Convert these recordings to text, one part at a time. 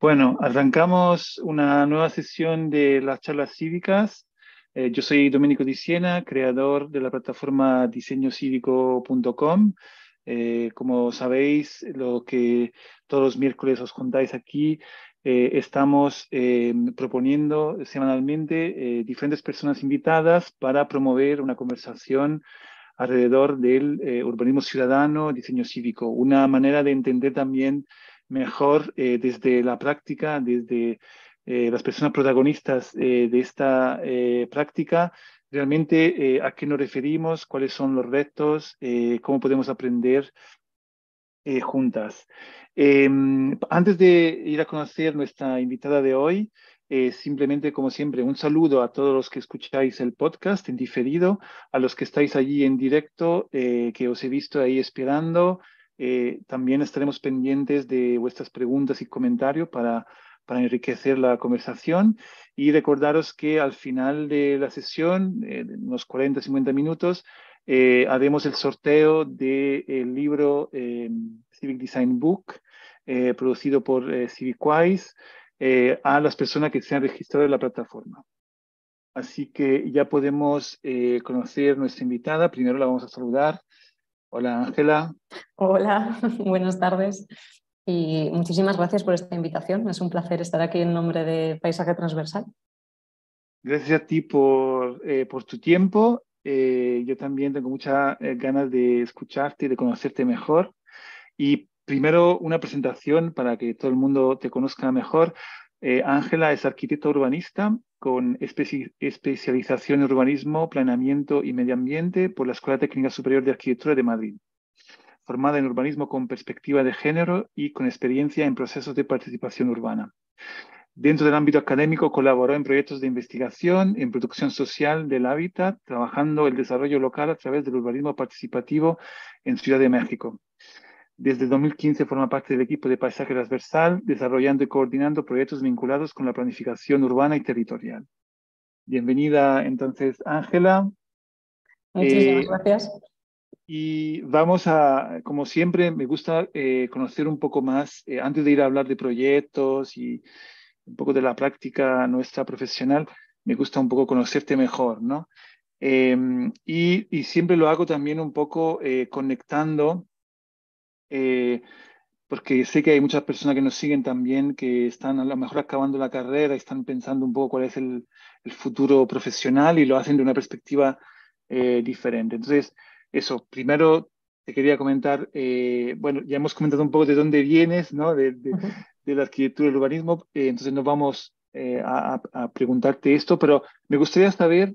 Bueno, arrancamos una nueva sesión de las charlas cívicas. Eh, yo soy Domenico Di Siena, creador de la plataforma diseñocívico.com. Eh, como sabéis, lo que todos los miércoles os contáis aquí, eh, estamos proponiendo semanalmente diferentes personas invitadas para promover una conversación alrededor del urbanismo ciudadano, diseño cívico, una manera de entender también mejor eh, desde la práctica, desde eh, las personas protagonistas eh, de esta práctica, realmente a qué nos referimos, cuáles son los retos, cómo podemos aprender juntas. Em, antes de ir a conocer nuestra invitada de hoy, simplemente, como siempre, un saludo a todos los que escucháis el podcast en diferido, a los que estáis allí en directo, que os he visto ahí esperando, eh, también estaremos pendientes de vuestras preguntas y comentarios para, para enriquecer la conversación y recordaros que al final de la sesión, eh, unos 40, 50 minutos, eh, haremos el sorteo del libro Civic Design Book, producido por CivicWise, a las personas que se han registrado en la plataforma. Así que ya podemos conocer nuestra invitada. Primero la vamos a saludar. Hola Ángela. Hola, buenas tardes y muchísimas gracias por esta invitación. Es un placer estar aquí en nombre de Paisaje Transversal. Gracias a ti por, eh, por tu tiempo. Eh, yo también tengo muchas eh, ganas de escucharte y de conocerte mejor. Y primero una presentación para que todo el mundo te conozca mejor. Ángela es arquitecta urbanista con especialización en urbanismo, planeamiento y medio ambiente por la Escuela Técnica Superior de Arquitectura de Madrid. Formada en urbanismo con perspectiva de género y con experiencia en procesos de participación urbana. Dentro del ámbito académico colaboró en proyectos de investigación en producción social del hábitat, trabajando el desarrollo local a través del urbanismo participativo en Ciudad de México. Desde 2015 forma parte del equipo de Paisaje Transversal, desarrollando y coordinando proyectos vinculados con la planificación urbana y territorial. Bienvenida entonces, Ángela. Muchísimas eh, gracias. Y vamos a, como siempre, me gusta eh, conocer un poco más, eh, antes de ir a hablar de proyectos y un poco de la práctica nuestra profesional, me gusta un poco conocerte mejor, ¿no? Em, y, y, siempre lo hago también un poco conectando eh, porque sé que hay muchas personas que nos siguen también que están a lo mejor acabando la carrera y están pensando un poco cuál es el, futuro profesional y lo hacen de una perspectiva eh, diferente. Entonces, eso, primero te quería comentar, eh, bueno, ya hemos comentado un poco de dónde vienes, ¿no? De, la arquitectura y el urbanismo, entonces nos vamos a, a, preguntarte esto, pero me gustaría saber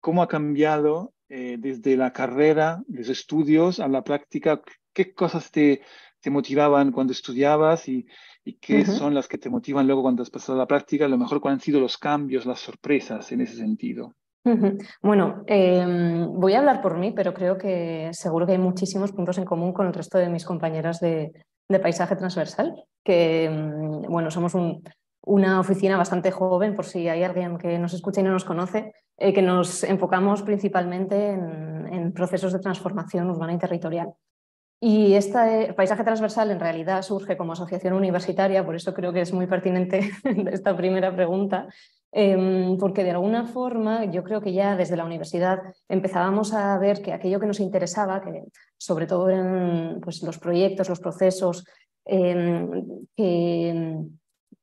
cómo ha cambiado desde la carrera, los estudios a la práctica, qué cosas te, te motivaban cuando estudiabas y, y qué son las que te motivan luego cuando has pasado a la práctica, a lo mejor cuáles han sido los cambios, las sorpresas en ese sentido. Bueno, em, voy a hablar por mí, pero creo que seguro que hay muchísimos puntos en común con el resto de mis compañeras de, de paisaje transversal, que em, bueno, somos un, una oficina bastante joven, por si hay alguien que nos escucha y no nos conoce, eh, que nos enfocamos principalmente en, en procesos de transformación urbana y territorial. Y este paisaje transversal en realidad surge como asociación universitaria, por eso creo que es muy pertinente esta primera pregunta, em, porque de alguna forma yo creo que ya desde la universidad empezábamos a ver que aquello que nos interesaba, que sobre todo eran pues, los proyectos, los procesos em, que,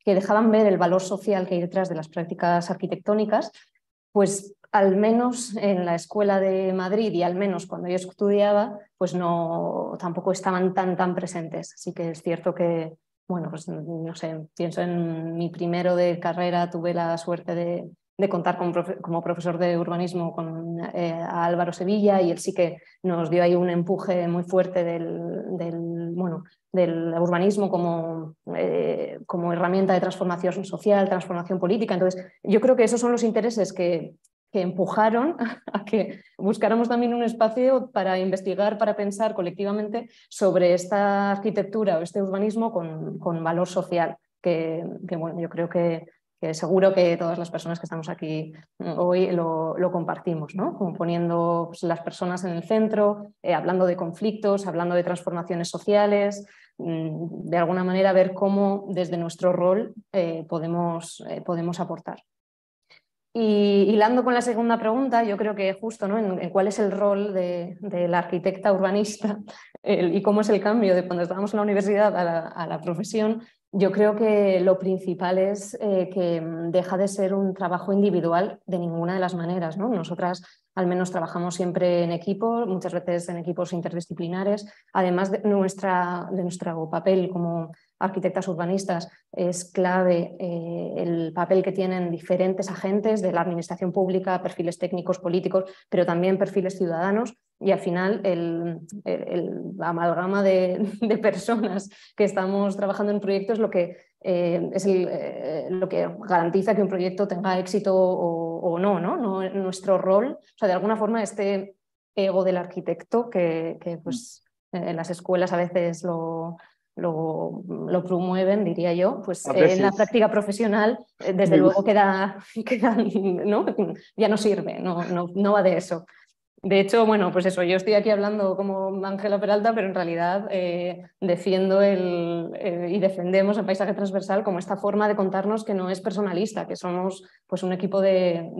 que dejaban ver el valor social que hay detrás de las prácticas arquitectónicas, pues al menos en la escuela de Madrid y al menos cuando yo estudiaba, pues no tampoco estaban tan tan presentes. Así que es cierto que, bueno, pues no sé, pienso en mi primero de carrera, tuve la suerte de, contar como profesor de urbanismo con eh, Álvaro Sevilla y él sí que nos dio ahí un empuje muy fuerte del, bueno, del urbanismo como, eh, como herramienta de transformación social, transformación política. Entonces, yo creo que esos son los intereses que, que empujaron a que buscáramos también un espacio para investigar, para pensar colectivamente sobre esta arquitectura o este urbanismo con, con valor social, que, bueno, yo creo que, que seguro que todas las personas que estamos aquí hoy lo, compartimos, ¿no? Como poniendo pues, las personas en el centro, eh, hablando de conflictos, hablando de transformaciones sociales, mm, de alguna manera ver cómo desde nuestro rol eh, podemos, eh, podemos aportar. Y hilando con la segunda pregunta, yo creo que justo ¿no? en, cuál es el rol de, la arquitecta urbanista y cómo es el cambio de cuando estábamos en la universidad a la profesión, yo creo que lo principal es eh, que deja de ser un trabajo individual de ninguna de las maneras. ¿no? Nosotras al menos trabajamos siempre en equipo, muchas veces en equipos interdisciplinares. Además de, nuestra, de nuestro papel como arquitectas urbanistas, es clave eh, el papel que tienen diferentes agentes de la administración pública, perfiles técnicos, políticos, pero también perfiles ciudadanos. Y al final el, amalgama de, personas que estamos trabajando en proyectos es lo que, eh, es eh, lo que garantiza que un proyecto tenga éxito o, no, no, no, Nuestro rol, o sea, de alguna forma este ego del arquitecto que, que pues, en las escuelas a veces lo, lo, promueven, diría yo, pues en la práctica profesional, eh, desde luego queda, ¿no? ya no sirve, no, no, va de eso. De hecho, bueno, pues eso, yo estoy aquí hablando como Ángela Peralta, pero en realidad eh, defiendo el, eh, y defendemos el paisaje transversal como esta forma de contarnos que no es personalista, que somos pues un equipo de,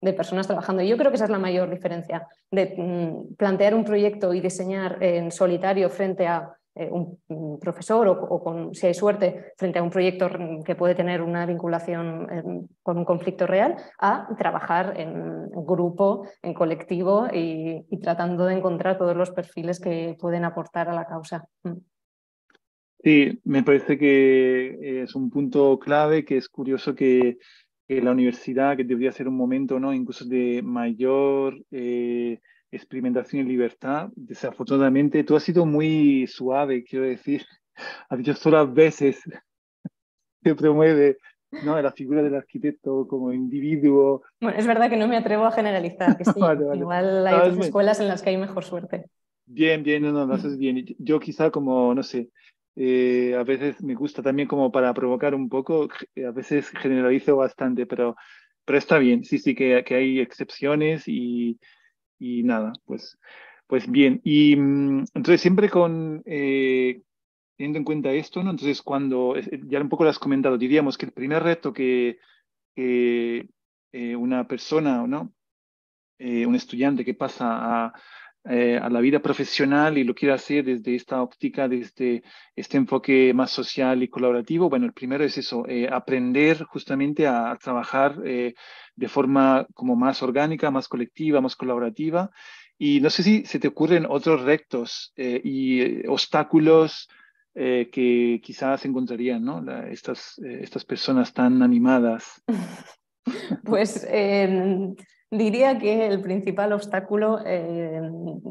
de personas trabajando. Y yo creo que esa es la mayor diferencia de mm, plantear un proyecto y diseñar en solitario frente a un, profesor o, con, si hay suerte frente a un proyecto que puede tener una vinculación eh, con un conflicto real, a trabajar en grupo, en colectivo y, tratando de encontrar todos los perfiles que pueden aportar a la causa. Mm. Sí, me parece que es un punto clave, que es curioso que, la universidad, que debería ser un momento ¿no? incluso de mayor... Eh, experimentación y libertad. Desafortunadamente, tú has sido muy suave, quiero decir. Has dicho solo veces que promueve ¿no? la figura del arquitecto como individuo. Bueno, es verdad que no me atrevo a generalizar, que sí. Igual hay otras escuelas en las que hay mejor suerte. Bien, bien, no, no, lo haces bien. Yo quizá como, no sé, eh, a veces me gusta también como para provocar un poco, a veces generalizo bastante, pero, pero está bien, sí, sí, que, que hay excepciones y, y nada, pues, pues bien. Y mm, entonces siempre con, eh, teniendo en cuenta esto, ¿no? Entonces cuando, ya un poco lo has comentado, diríamos que el primer reto que, eh, una persona, ¿no? Eh, un estudiante que pasa a, a, la vida profesional y lo quiere hacer desde esta óptica, desde este enfoque más social y colaborativo, bueno, el primero es eso, aprender justamente a, a trabajar de forma como más orgánica, más colectiva, más colaborativa. Y no sé si se te ocurren otros rectos eh, y eh, obstáculos eh, que quizás encontrarían ¿no? estas, estas personas tan animadas. Pues em, Diría que el principal obstáculo, eh,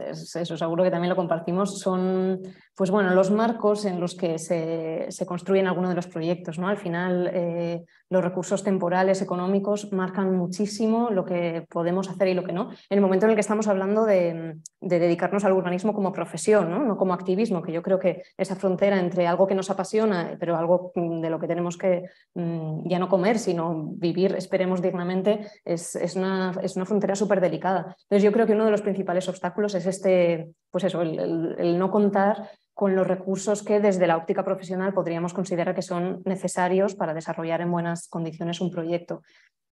eso seguro que también lo compartimos, son pues bueno, los marcos en los que se, se construyen algunos de los proyectos. ¿no? Al final, eh, los recursos temporales, económicos, marcan muchísimo lo que podemos hacer y lo que no. En el momento en el que estamos hablando de, dedicarnos al urbanismo como profesión, ¿no? como activismo, que yo creo que esa frontera entre algo que nos apasiona, pero algo de lo que tenemos que mm, ya no comer, sino vivir, esperemos dignamente, es, una una frontera súper delicada. Entonces yo creo que uno de los principales obstáculos es este, pues eso, el, no contar con los recursos que desde la óptica profesional podríamos considerar que son necesarios para desarrollar en buenas condiciones un proyecto.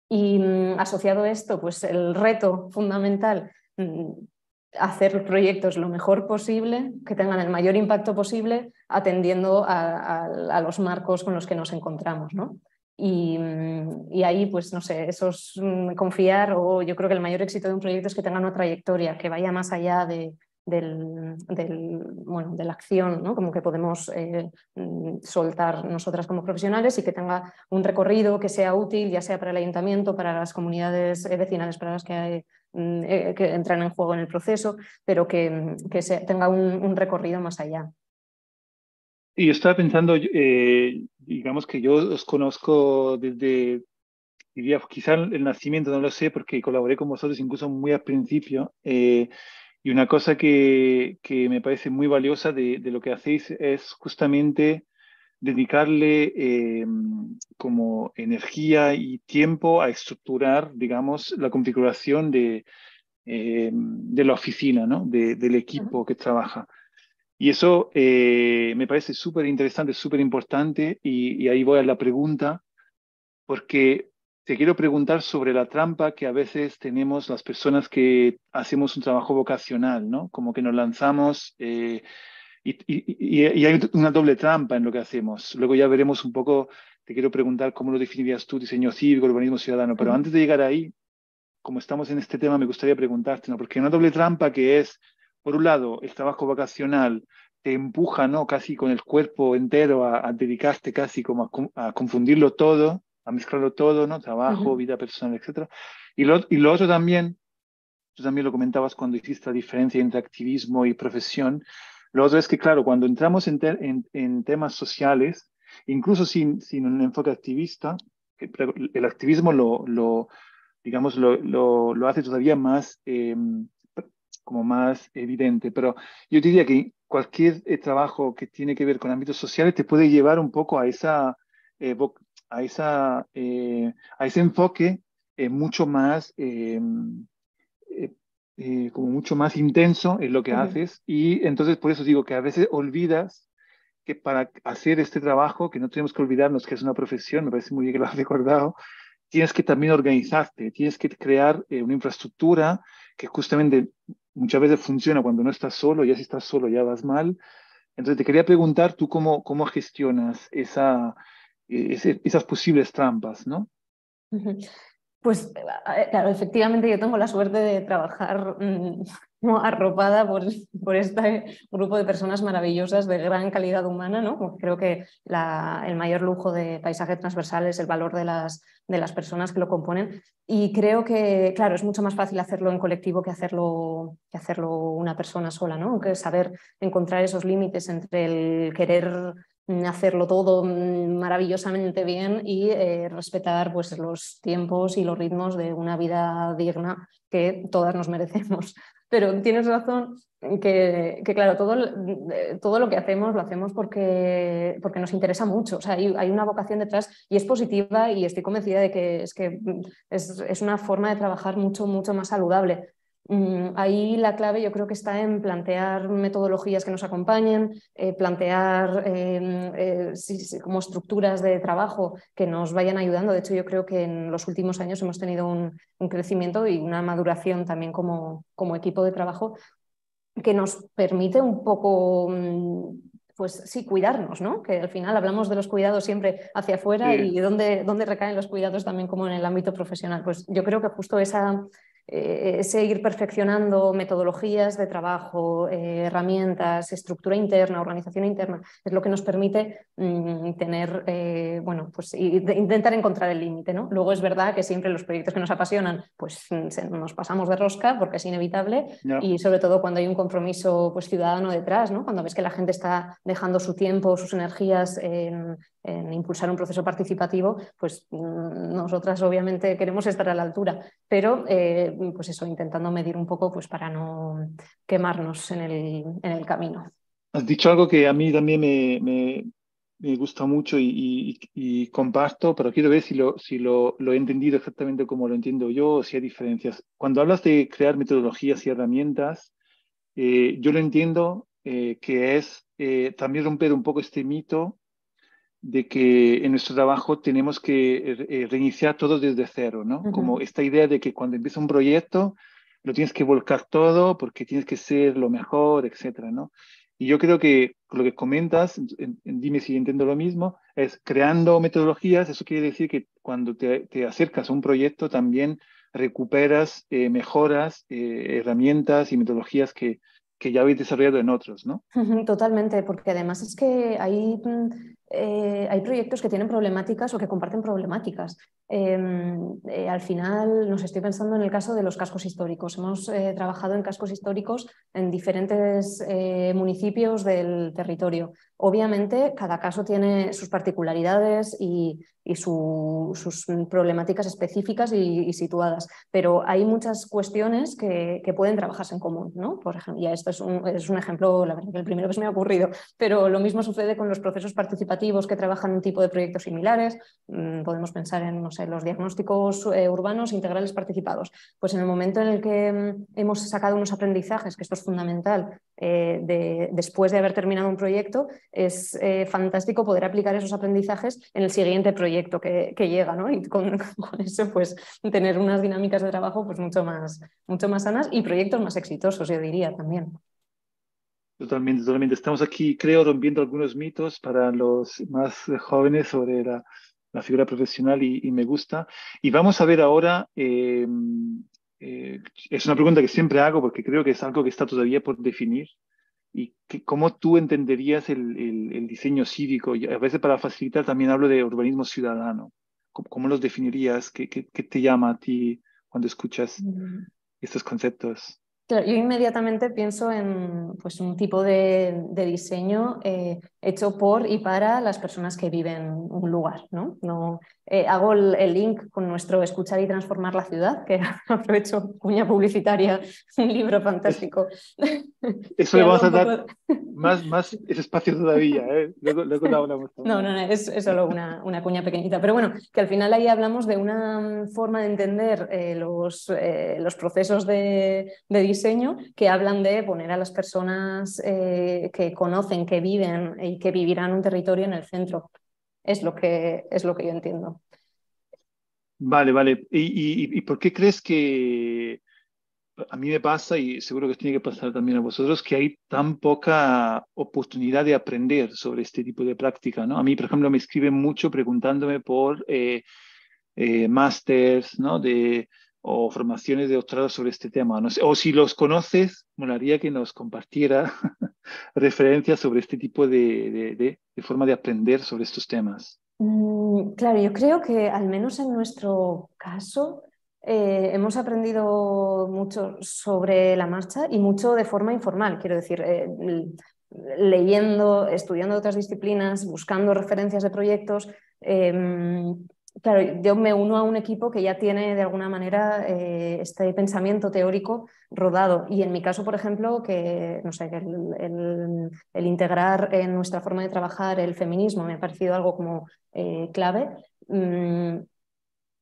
Y mm, asociado a esto, pues el reto fundamental, mm, hacer proyectos lo mejor posible, que tengan el mayor impacto posible, atendiendo a, a los marcos con los que nos encontramos. ¿no? Mm, y, ahí, pues no sé, eso es mm, confiar o yo creo que el mayor éxito de un proyecto es que tenga una trayectoria, que vaya más allá de, del, bueno, de la acción, ¿no? como que podemos eh, mm, soltar nosotras como profesionales y que tenga un recorrido que sea útil, ya sea para el ayuntamiento, para las comunidades eh, vecinales, para las que, eh, que entran en juego en el proceso, pero que, que se, tenga un recorrido más allá. Y yo estaba pensando, eh, digamos que yo os conozco desde, diría, quizá el nacimiento, no lo sé, porque colaboré con vosotros incluso muy al principio. Eh, y una cosa que, que, me parece muy valiosa de, de, lo que hacéis es justamente dedicarle eh, como energía y tiempo a estructurar, digamos, la configuración de, eh, de la oficina, ¿no? del equipo que trabaja. Y eso eh, me parece súper interesante, súper importante, y, y, ahí voy a la pregunta, porque te quiero preguntar sobre la trampa que a veces tenemos las personas que hacemos un trabajo vocacional, ¿no? Como que nos lanzamos y, hay una doble trampa en lo que hacemos. Luego ya veremos un poco, te quiero preguntar cómo lo definirías tú, diseño cívico, urbanismo ciudadano, pero antes de llegar ahí, como estamos en este tema, me gustaría preguntarte, ¿no? porque hay una doble trampa que es, por un lado, el trabajo vacacional te empuja, ¿no? Casi con el cuerpo entero a, dedicarte casi como a, confundirlo todo, a mezclarlo todo, ¿no? Trabajo, vida personal, etc. Y lo, y lo otro también, tú también lo comentabas cuando hiciste la diferencia entre activismo y profesión, lo otro es que, claro, cuando entramos en, en, temas sociales, incluso sin, sin, un enfoque activista, el activismo lo, lo digamos, lo, lo, hace todavía más, em, como más evidente. Pero yo diría que cualquier eh, trabajo que tiene que ver con ámbitos sociales te puede llevar un poco a, esa, eh, a, esa, eh, a ese enfoque mucho más em, eh, como mucho más intenso en lo que haces y entonces por eso digo que a veces olvidas que para hacer este trabajo, que no tenemos que olvidarnos que es una profesión, me parece muy bien que lo has recordado, tienes que también organizarte, tienes que crear eh, una infraestructura que justamente muchas veces funciona cuando no estás solo, ya si estás solo ya vas mal. Entonces te quería preguntar tú cómo, cómo gestionas esa, eh, esas posibles trampas, ¿no? Pues eh, claro, efectivamente yo tengo la suerte de trabajar mm, arropada por, por, este grupo de personas maravillosas de gran calidad humana, ¿no? Creo que el mayor lujo de paisaje transversal es el valor de las, de las personas que lo componen y creo que, claro, es mucho más fácil hacerlo en colectivo que hacerlo, que hacerlo una persona sola, ¿no? Que saber encontrar esos límites entre el querer hacerlo todo maravillosamente bien y eh, respetar pues, los tiempos y los ritmos de una vida digna que todas nos merecemos. Pero tienes razón que, que claro, todo, eh, todo, lo que hacemos lo hacemos porque, porque nos interesa mucho. O sea, hay, hay, una vocación detrás y es positiva y estoy convencida de que es, que es, es una forma de trabajar mucho, mucho más saludable. Mm, ahí la clave yo creo que está en plantear metodologías que nos acompañen, eh, plantear em, eh, como estructuras de trabajo que nos vayan ayudando. De hecho, yo creo que en los últimos años hemos tenido un, crecimiento y una maduración también como, como, equipo de trabajo que nos permite un poco mm, pues sí, cuidarnos, ¿no? Que al final hablamos de los cuidados siempre hacia afuera y dónde, dónde recaen los cuidados también como en el ámbito profesional. Pues yo creo que justo esa, eh, seguir perfeccionando metodologías de trabajo, eh, herramientas, estructura interna, organización interna, es lo que nos permite mm, tener, eh, bueno, pues intentar encontrar el límite. ¿no? Luego es verdad que siempre los proyectos que nos apasionan, pues nos pasamos de rosca porque es inevitable y sobre todo cuando hay un compromiso pues, ciudadano detrás, ¿no? cuando ves que la gente está dejando su tiempo, sus energías en, en impulsar un proceso participativo, pues mm, nosotras obviamente queremos estar a la altura, pero eh, pues eso, intentando medir un poco pues para no quemarnos en el, en el camino. Has dicho algo que a mí también me, me, me gusta mucho y, y, comparto, pero quiero ver si, lo, si lo, lo, he entendido exactamente como lo entiendo yo o si hay diferencias. Cuando hablas de crear metodologías y herramientas, eh, yo lo entiendo eh, que es también romper un poco este mito de que en nuestro trabajo tenemos que eh, reiniciar todo desde cero, ¿no? Como esta idea de que cuando empieza un proyecto lo tienes que volcar todo porque tienes que ser lo mejor, etcétera, ¿no? Y yo creo que lo que comentas, dime si entiendo lo mismo, es creando metodologías, eso quiere decir que cuando te, acercas a un proyecto también recuperas, eh, mejoras eh, herramientas y metodologías que, que ya habéis desarrollado en otros, ¿no? Totalmente, porque además es que hay mm, eh, hay proyectos que tienen problemáticas o que comparten problemáticas. Em, eh, al final, nos estoy pensando en el caso de los cascos históricos. Hemos eh, trabajado en cascos históricos en diferentes municipios del territorio. Obviamente, cada caso tiene sus particularidades y, sus problemáticas específicas y, situadas, pero hay muchas cuestiones que, pueden trabajarse en común. ¿no? Por ya esto es un, ejemplo, la verdad el primero que se me ha ocurrido, pero lo mismo sucede con los procesos participativos que trabajan un tipo de proyectos similares. Mm, podemos pensar en los diagnósticos eh, urbanos integrales participados. Pues en el momento en el que mm, hemos sacado unos aprendizajes, que esto es fundamental, eh, de, después de haber terminado un proyecto, es fantástico poder aplicar esos aprendizajes en el siguiente proyecto que, llega, ¿no? Y con, con, eso, pues, tener unas dinámicas de trabajo pues, mucho, más, mucho más sanas y proyectos más exitosos, yo diría también. Totalmente, totalmente. Estamos aquí, creo, rompiendo algunos mitos para los más jóvenes sobre la, figura profesional y, me gusta. Y vamos a ver ahora, eh, eh, es una pregunta que siempre hago porque creo que es algo que está todavía por definir. ¿Y que, cómo tú entenderías el, diseño cívico? Y a veces para facilitar también hablo de urbanismo ciudadano. ¿Cómo, los definirías? ¿Qué, ¿Qué, te llama a ti cuando escuchas mm. estos conceptos? Yo inmediatamente pienso en pues, un tipo de, diseño eh, hecho por y para las personas que viven en un lugar. ¿no? no eh, hago el, link con nuestro Escuchar y Transformar la Ciudad, que aprovecho cuña publicitaria, un libro fantástico. Eso le vamos a dar más, más ese espacio todavía. ¿eh? Luego, luego hablamos. No, no, no, es, solo una, una, cuña pequeñita. Pero bueno, que al final ahí hablamos de una forma de entender eh, los, los procesos de, de, diseño que hablan de poner a las personas que conocen, que viven y que vivirán un territorio en el centro. Es lo que, es lo que yo entiendo. Vale, vale. ¿Y, por qué crees que a mí me pasa, y seguro que tiene que pasar también a vosotros, que hay tan poca oportunidad de aprender sobre este tipo de práctica? ¿no? A mí, por ejemplo, me escriben mucho preguntándome por eh, eh ¿no? de, o formaciones de doctorado sobre este tema. O si los conoces, molaría que nos compartiera referencias sobre este tipo de, forma de aprender sobre estos temas. Mm, claro, yo creo que al menos en nuestro caso eh, hemos aprendido mucho sobre la marcha y mucho de forma informal, quiero decir, eh, leyendo, estudiando otras disciplinas, buscando referencias de proyectos. Em, Claro, yo me uno a un equipo que ya tiene de alguna manera eh, este pensamiento teórico rodado. Y en mi caso, por ejemplo, que no sé, el, integrar en nuestra forma de trabajar el feminismo me ha parecido algo como eh, clave. Mm,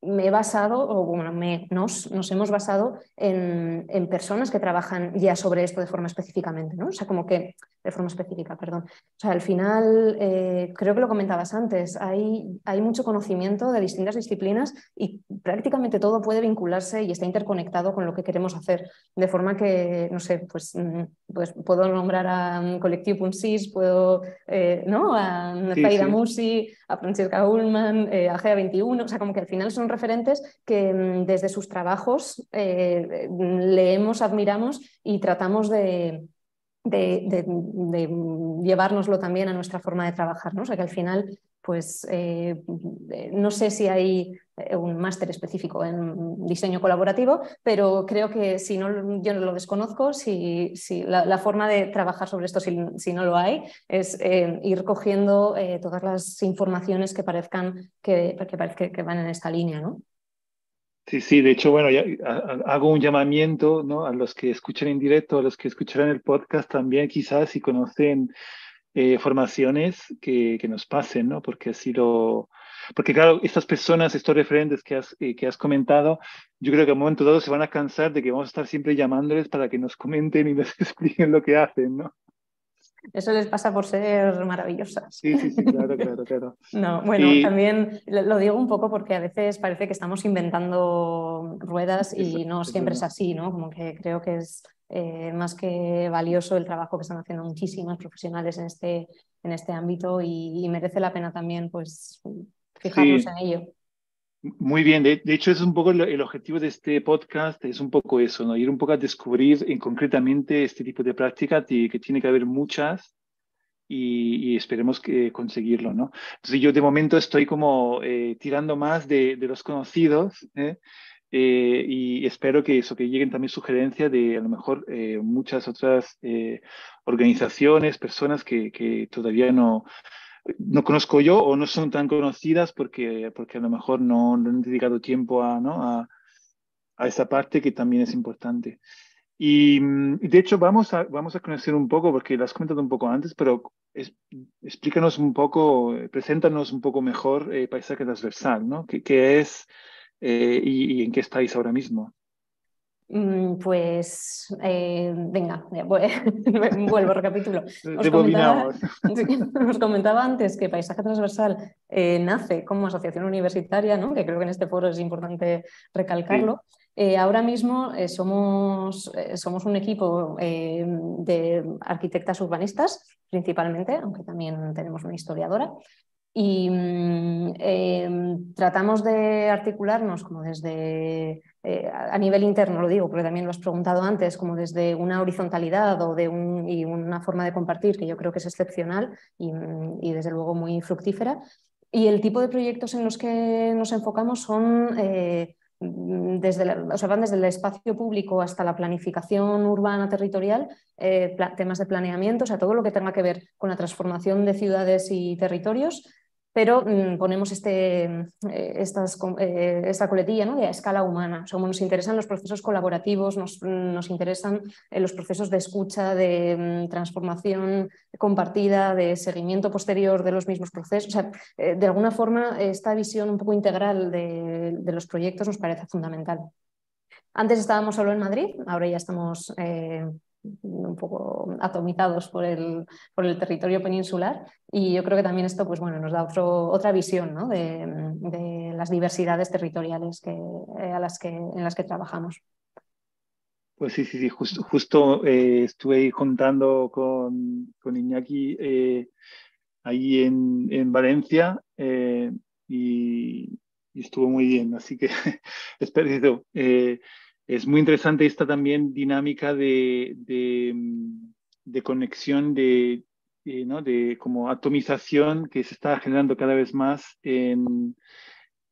me he basado, o bueno, me, nos, nos hemos basado en, en, personas que trabajan ya sobre esto de forma específicamente, ¿no? O sea, como que, de forma específica, perdón. O sea, al final, eh, creo que lo comentabas antes, hay, hay mucho conocimiento de distintas disciplinas y prácticamente todo puede vincularse y está interconectado con lo que queremos hacer. De forma que, no sé, pues, mm, pues puedo nombrar a Colectivo Punsis, puedo, eh, ¿no? A Zaida Musi, a Francesca Ullman, eh, a GA21, o sea, como que al final son referentes que mm, desde sus trabajos eh, leemos, admiramos y tratamos de, de, llevárnoslo también a nuestra forma de trabajar. ¿no? O sea que al final, pues eh, no sé si hay eh, un máster específico en diseño colaborativo, pero creo que si no, yo no lo desconozco, si, la, forma de trabajar sobre esto, si, no lo hay, es eh, ir cogiendo todas las informaciones que parezcan que, que, que van en esta línea. ¿no? Sí, sí, de hecho, bueno, ya, hago un llamamiento ¿no? a los que escuchan en directo, a los que escucharán el podcast también, quizás si conocen eh, formaciones que, que, nos pasen, ¿no? Porque así lo... Porque claro, estas personas, estos referentes que has, eh, que has comentado, yo creo que a un momento dado se van a cansar de que vamos a estar siempre llamándoles para que nos comenten y nos expliquen lo que hacen, ¿no? Eso les pasa por ser maravillosas. Sí, sí, sí, claro, claro, claro. No, bueno, también lo digo un poco porque a veces parece que estamos inventando ruedas y no siempre es así, ¿no? Como que creo que es eh, más que valioso el trabajo que están haciendo muchísimas profesionales en este, en este ámbito y, merece la pena también pues fijarnos en ello. Muy bien, de, hecho es un poco el, objetivo de este podcast, es un poco eso, ¿no? ir un poco a descubrir en concretamente este tipo de prácticas y que tiene que haber muchas y, esperemos que conseguirlo, ¿no? Entonces yo de momento estoy como eh, tirando más de, los conocidos ¿eh? Eh, y espero que eso, que lleguen también sugerencias de a lo mejor muchas otras organizaciones, personas que, que todavía no, no conozco yo o no son tan conocidas porque, porque a lo mejor no, no han dedicado tiempo a, ¿no? a, a, esa parte que también es importante. Y, de hecho vamos a, vamos a conocer un poco, porque lo has comentado un poco antes, pero explícanos un poco, preséntanos un poco mejor eh, Paisaje Transversal, ¿no? ¿Qué, es eh, y, en qué estáis ahora mismo? Mm, pues eh, venga, vuelvo, recapitulo. Os comentaba, os comentaba, antes que Paisaje Transversal nace como asociación universitaria, ¿no? que creo que en este foro es importante recalcarlo. Eh, ahora mismo eh, somos, eh, somos, un equipo de arquitectas urbanistas, principalmente, aunque también tenemos una historiadora, y mm, tratamos de articularnos como desde, a nivel interno, lo digo, porque también lo has preguntado antes, como desde una horizontalidad o de un, y una forma de compartir que yo creo que es excepcional y, y desde luego muy fructífera. Y el tipo de proyectos en los que nos enfocamos son Mm, desde o sea, van desde el espacio público hasta la planificación urbana territorial, eh, temas de planeamiento, o sea, todo lo que tenga que ver con la transformación de ciudades y territorios, pero mm, ponemos este, eh, eh, esta coletilla ¿no? de a escala humana. O nos interesan los procesos colaborativos, nos, interesan eh, los procesos de escucha, de mm, transformación compartida, de seguimiento posterior de los mismos procesos. De alguna forma, esta visión un poco integral de, los proyectos nos parece fundamental. Antes estábamos solo en Madrid, ahora ya estamos un poco atomizados por el, por el territorio peninsular y yo creo que también esto pues, bueno, nos da otro, otra visión ¿no? de, las diversidades territoriales que, eh, a las que, en las que trabajamos. Pues sí, sí, sí, justo, justo eh, estuve contando con, con Iñaki eh, ahí en, en Valencia y, y, estuvo muy bien, así que es perdido es muy interesante esta también dinámica de, de, conexión, de, ¿no? de como atomización que se está generando cada vez más en,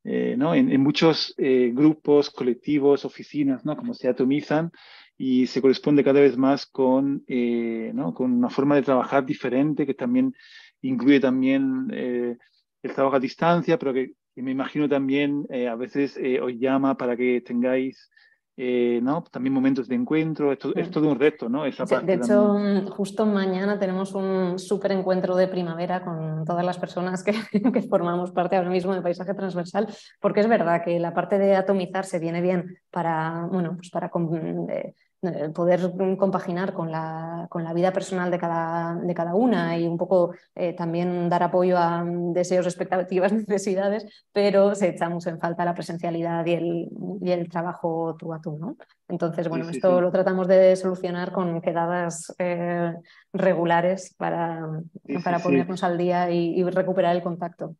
eh, ¿no? en, muchos eh, grupos, colectivos, oficinas, ¿no? como se atomizan y se corresponde cada vez más con, eh, ¿no? con una forma de trabajar diferente que también incluye también el trabajo a distancia, pero que, que me imagino también a veces os llama para que tengáis eh, ¿no? También momentos de encuentro, es todo, es todo un reto, ¿no? Esa de hecho, mm, justo mañana tenemos un súper encuentro de primavera con todas las personas que, que, formamos parte ahora mismo del paisaje transversal, porque es verdad que la parte de atomizar se viene bien para, bueno, pues para eh, poder compaginar con la, con la vida personal de cada, de cada una y un poco eh, también dar apoyo a deseos, expectativas, necesidades, pero se echamos en falta la presencialidad y el, y el trabajo tú a tú. ¿no? Entonces, bueno, esto lo tratamos de solucionar con quedadas eh, regulares para, para ponernos al día y, recuperar el contacto.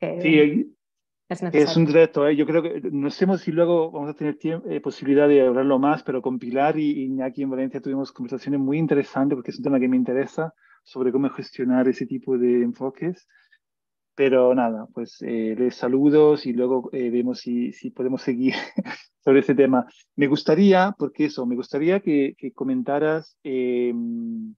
sí, es, un reto, ¿eh? yo creo que no sé si luego vamos a tener eh, posibilidad de hablarlo más, pero con Pilar y aquí en Valencia tuvimos conversaciones muy interesantes porque es un tema que me interesa sobre cómo gestionar ese tipo de enfoques. Pero nada, pues eh, les saludos y luego eh, vemos si, si, podemos seguir sobre ese tema. Me gustaría, porque eso, me gustaría que, que comentaras em,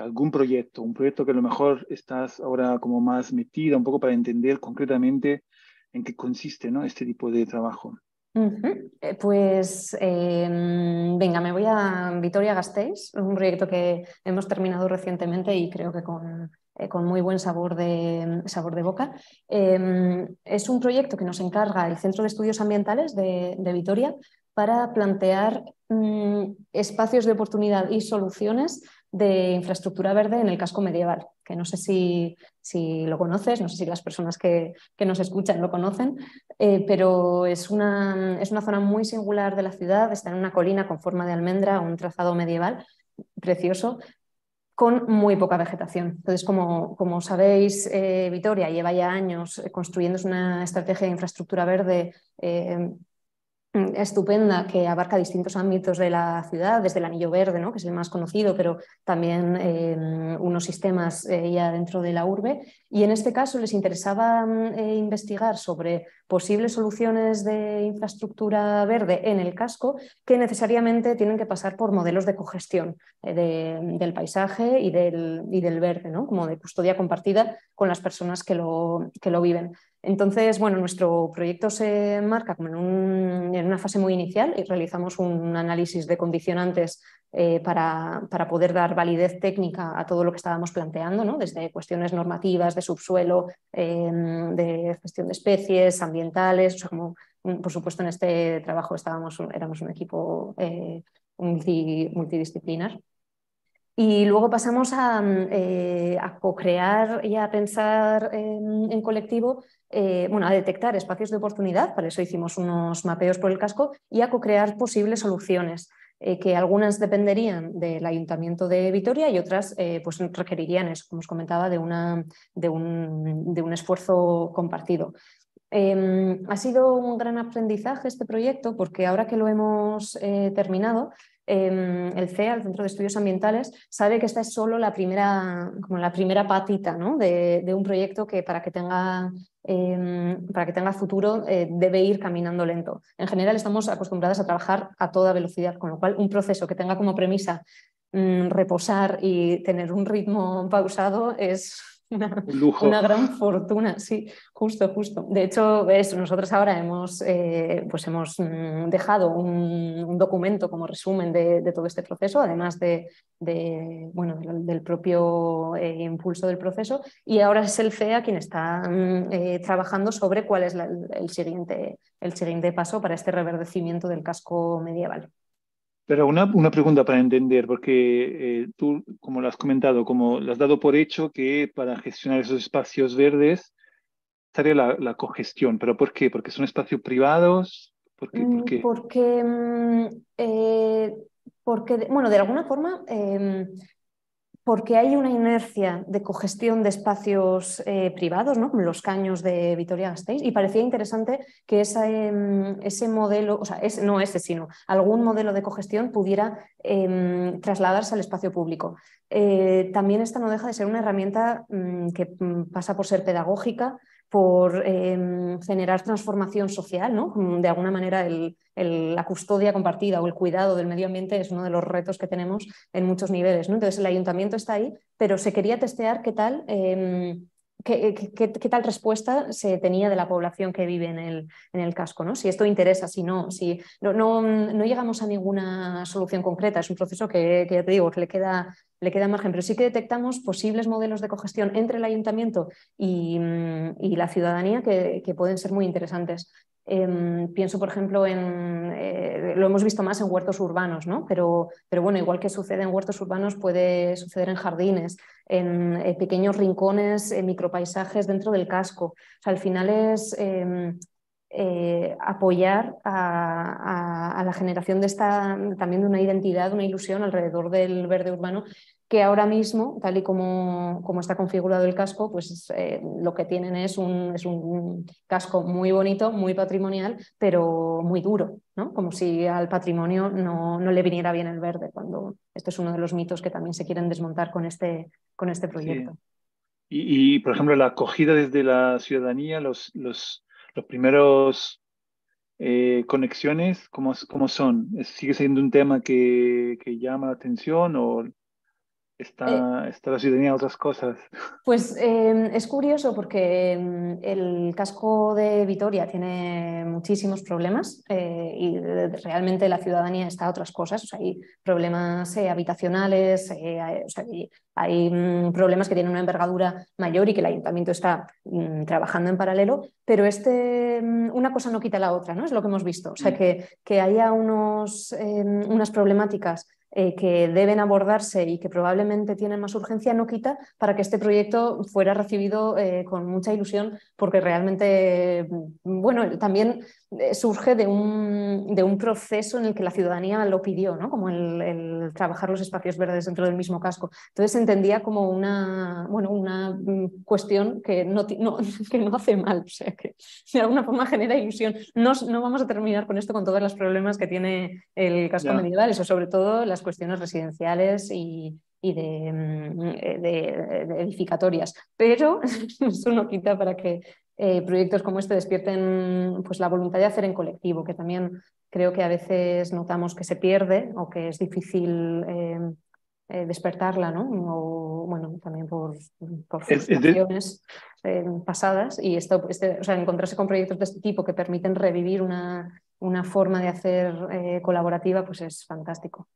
algún proyecto, un proyecto que a lo mejor estás ahora como más metida, un poco para entender concretamente en qué consiste ¿no? este tipo de trabajo. Eh, pues em, venga, me voy a Vitoria Gasteiz, un proyecto que hemos terminado recientemente y creo que con, eh, con muy buen sabor de, sabor de boca. Em, es un proyecto que nos encarga el Centro de Estudios Ambientales de, Vitoria para plantear mm, espacios de oportunidad y soluciones de infraestructura verde en el casco medieval, que no sé si, si lo conoces, no sé si las personas que, que nos escuchan lo conocen, eh, pero es una, es una zona muy singular de la ciudad, está en una colina con forma de almendra, un trazado medieval precioso, con muy poca vegetación. Entonces, como, como sabéis, eh, Vitoria lleva ya años eh, construyendo una estrategia de infraestructura verde estupenda que abarca distintos ámbitos de la ciudad, desde el Anillo Verde, ¿no? que es el más conocido, pero también em, unos sistemas eh, ya dentro de la urbe. Y en este caso les interesaba mm, eh, investigar sobre posibles soluciones de infraestructura verde en el casco que necesariamente tienen que pasar por modelos de cogestión eh, del paisaje y del, y del verde, como de custodia compartida con las personas que lo, que lo viven. Entonces, bueno, nuestro proyecto se marca como en, una fase muy inicial y realizamos un análisis de condicionantes eh, para, poder dar validez técnica a todo lo que estábamos planteando, ¿no? desde cuestiones normativas, de subsuelo, em, de gestión de especies, ambientales, como, por supuesto en este trabajo estábamos, éramos un equipo eh, multidisciplinar. Y luego pasamos a, eh, co-crear y a pensar en colectivo bueno, a detectar espacios de oportunidad, para eso hicimos unos mapeos por el casco, y a co-crear posibles soluciones, eh, que algunas dependerían del Ayuntamiento de Vitoria y otras eh, pues requerirían, eso, como os comentaba, de, una, de, un, de un esfuerzo compartido. Em, ha sido un gran aprendizaje este proyecto porque ahora que lo hemos terminado, Em, el CEA, el Centro de Estudios Ambientales, sabe que esta es solo la primera, como la primera patita ¿no? de, un proyecto que para que tenga, em, para que tenga futuro eh, debe ir caminando lento. En general estamos acostumbrados a trabajar a toda velocidad, con lo cual un proceso que tenga como premisa mm, reposar y tener un ritmo pausado es una, gran fortuna, sí, justo, justo. De hecho, nosotros ahora hemos, eh, pues hemos mm, dejado un, documento como resumen de, todo este proceso, además de, bueno, del propio eh, impulso del proceso, y ahora es el CEA quien está mm, eh, trabajando sobre cuál es el, siguiente, el siguiente paso para este reverdecimiento del casco medieval. Pero una, una pregunta para entender, porque eh, tú, como lo has comentado, como lo has dado por hecho que para gestionar esos espacios verdes estaría la, la cogestión. ¿Pero por qué? ¿Porque son espacios privados? ¿Por qué? ¿Por qué? Mm, porque, mm, eh, porque, bueno, de alguna forma em, porque hay una inercia de cogestión de espacios eh, privados, ¿no? los caños de Vitoria-Gasteiz, y parecía interesante que em, ese modelo, o sea, no ese, sino algún modelo de cogestión pudiera em, trasladarse al espacio público. Eh, también esta no deja de ser una herramienta mm, que mm, pasa por ser pedagógica, por em, generar transformación social, ¿no? De alguna manera la custodia compartida o el cuidado del medio ambiente es uno de los retos que tenemos en muchos niveles. ¿no? Entonces el ayuntamiento está ahí, pero se quería testear qué tal em, ¿Qué, tal respuesta se tenía de la población que vive en el, en el casco? ¿no? Si esto interesa, si no, si no, no, no, llegamos a ninguna solución concreta, es un proceso que, ya te digo, que le queda, le queda margen, pero sí que detectamos posibles modelos de cogestión entre el ayuntamiento y, y la ciudadanía que, pueden ser muy interesantes. Em, pienso, por ejemplo, en, eh, lo hemos visto más en huertos urbanos, ¿no? pero, pero bueno, igual que sucede en huertos urbanos, puede suceder en jardines, en eh, pequeños rincones, en micropaisajes dentro del casco. al final es em, eh, apoyar a, a, la generación de esta, también de una identidad, una ilusión alrededor del verde urbano que ahora mismo, tal y como, como está configurado el casco, pues eh, lo que tienen es un, es un, casco muy bonito, muy patrimonial, pero muy duro, ¿no? como si al patrimonio no, no, le viniera bien el verde, cuando este es uno de los mitos que también se quieren desmontar con este, con este proyecto. Y, por ejemplo, la acogida desde la ciudadanía, los, los, los primeros eh, conexiones, ¿cómo, ¿cómo, son? ¿Sigue siendo un tema que, que llama la atención o está, eh, está la ciudadanía otras cosas. Pues em, es curioso porque em, el casco de Vitoria tiene muchísimos problemas eh, y realmente la ciudadanía está a otras cosas. hay problemas eh, habitacionales, hay, mm, problemas que tienen una envergadura mayor y que el ayuntamiento está mm, trabajando en paralelo, pero este, mm, una cosa no quita la otra, ¿no? Es lo que hemos visto. O sea, que, que haya unos, em, unas problemáticas eh, que deben abordarse y que probablemente tienen más urgencia, no quita para que este proyecto fuera recibido eh, con mucha ilusión, porque realmente, mm, bueno, también surge de un, de un, proceso en el que la ciudadanía lo pidió, ¿no? como el, trabajar los espacios verdes dentro del mismo casco. Entonces se entendía como una, bueno, una mm, cuestión que no, no, que no hace mal, o sea, que de alguna forma genera ilusión. No, no vamos a terminar con esto con todos los problemas que tiene el casco medieval, eso sobre todo las cuestiones residenciales y, y de, mm, eh, de, edificatorias, pero eso no quita para que proyectos como este despierten pues, la voluntad de hacer en colectivo, que también creo que a veces notamos que se pierde o que es difícil eh, despertarla, ¿no? O bueno, también por, por frustraciones eh, pasadas y esto, este, o sea, encontrarse con proyectos de este tipo que permiten revivir una, una forma de hacer eh, colaborativa, pues es fantástico.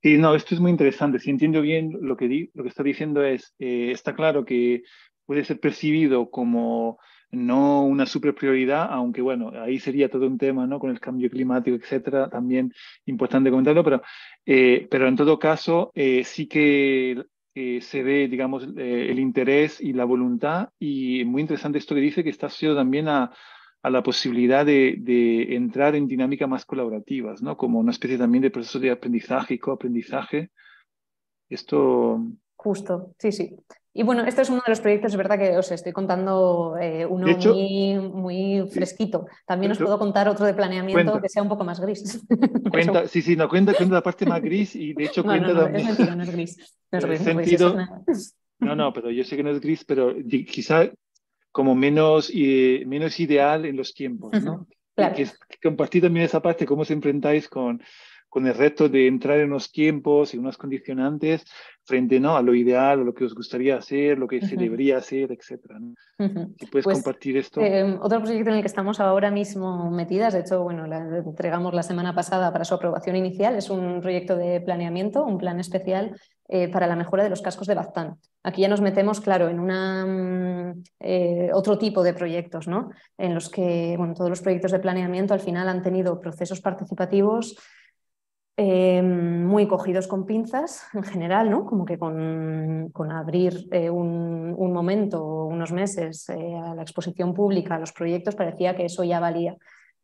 Sí, no, esto es muy interesante. Si entiendo bien lo que, di, lo que está diciendo es, está claro que puede ser percibido como no una super prioridad, aunque bueno, ahí sería todo un tema, ¿no? Con el cambio climático, etcétera, también importante comentarlo, pero, eh, pero en todo caso eh, sí que eh, se ve, digamos, el interés y la voluntad y muy interesante esto que dice que está asociado también a, a la posibilidad de, de, entrar en dinámicas más colaborativas, ¿no? Como una especie también de proceso de aprendizaje y coaprendizaje. Esto... Justo, sí, sí. Y bueno, este es uno de los proyectos, es verdad que os estoy contando eh, uno muy, muy, fresquito. También os puedo contar otro de planeamiento que sea un poco más gris. Cuenta, sí, sí, no, cuenta, cuenta la parte más gris y de hecho cuenta no, también. Es mentira, no es gris. No es gris, sentido... no, no, pero yo sé que no es gris, pero quizá como menos, y, menos ideal en los tiempos, ¿no? Claro. Que, que compartir también esa parte, cómo os enfrentáis con, con el reto de entrar en unos tiempos y unos condicionantes frente ¿no? a lo ideal, a lo que os gustaría hacer, lo que se debería hacer, etc. Si puedes pues, compartir esto. Eh, otro proyecto en el que estamos ahora mismo metidas, de hecho, bueno, la entregamos la semana pasada para su aprobación inicial, es un proyecto de planeamiento, un plan especial eh, para la mejora de los cascos de Baztán. Aquí ya nos metemos, claro, en una, mm, eh, otro tipo de proyectos, ¿no? en los que bueno, todos los proyectos de planeamiento al final han tenido procesos participativos eh, muy cogidos con pinzas en general, ¿no? como que con, abrir eh, un, momento unos meses eh, a la exposición pública, a los proyectos, parecía que eso ya valía.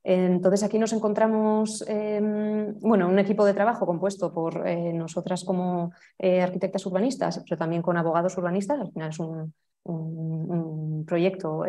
Entonces aquí nos encontramos em, bueno, un equipo de trabajo compuesto por nosotras como arquitectas urbanistas, pero también con abogados urbanistas. Al final es un, un proyecto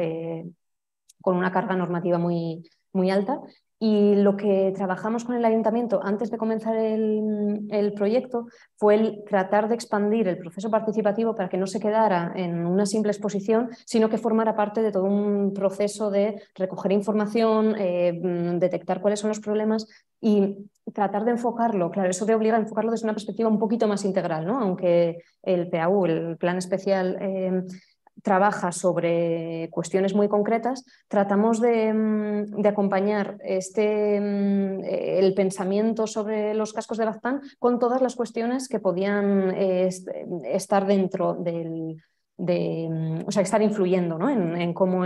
con una carga normativa muy, muy alta y lo que trabajamos con el ayuntamiento antes de comenzar el, proyecto fue el tratar de expandir el proceso participativo para que no se quedara en una simple exposición, sino que formara parte de todo un proceso de recoger información, eh, mm, detectar cuáles son los problemas y tratar de enfocarlo. Claro, eso te obliga a enfocarlo desde una perspectiva un poquito más integral, ¿no? aunque el PAU, el Plan Especial, eh, trabaja sobre cuestiones muy concretas, tratamos de, mm, acompañar este, mm, el pensamiento sobre los cascos de Baztán con todas las cuestiones que podían eh, estar dentro del, de, mm, o sea, estar influyendo en, eh, cómo,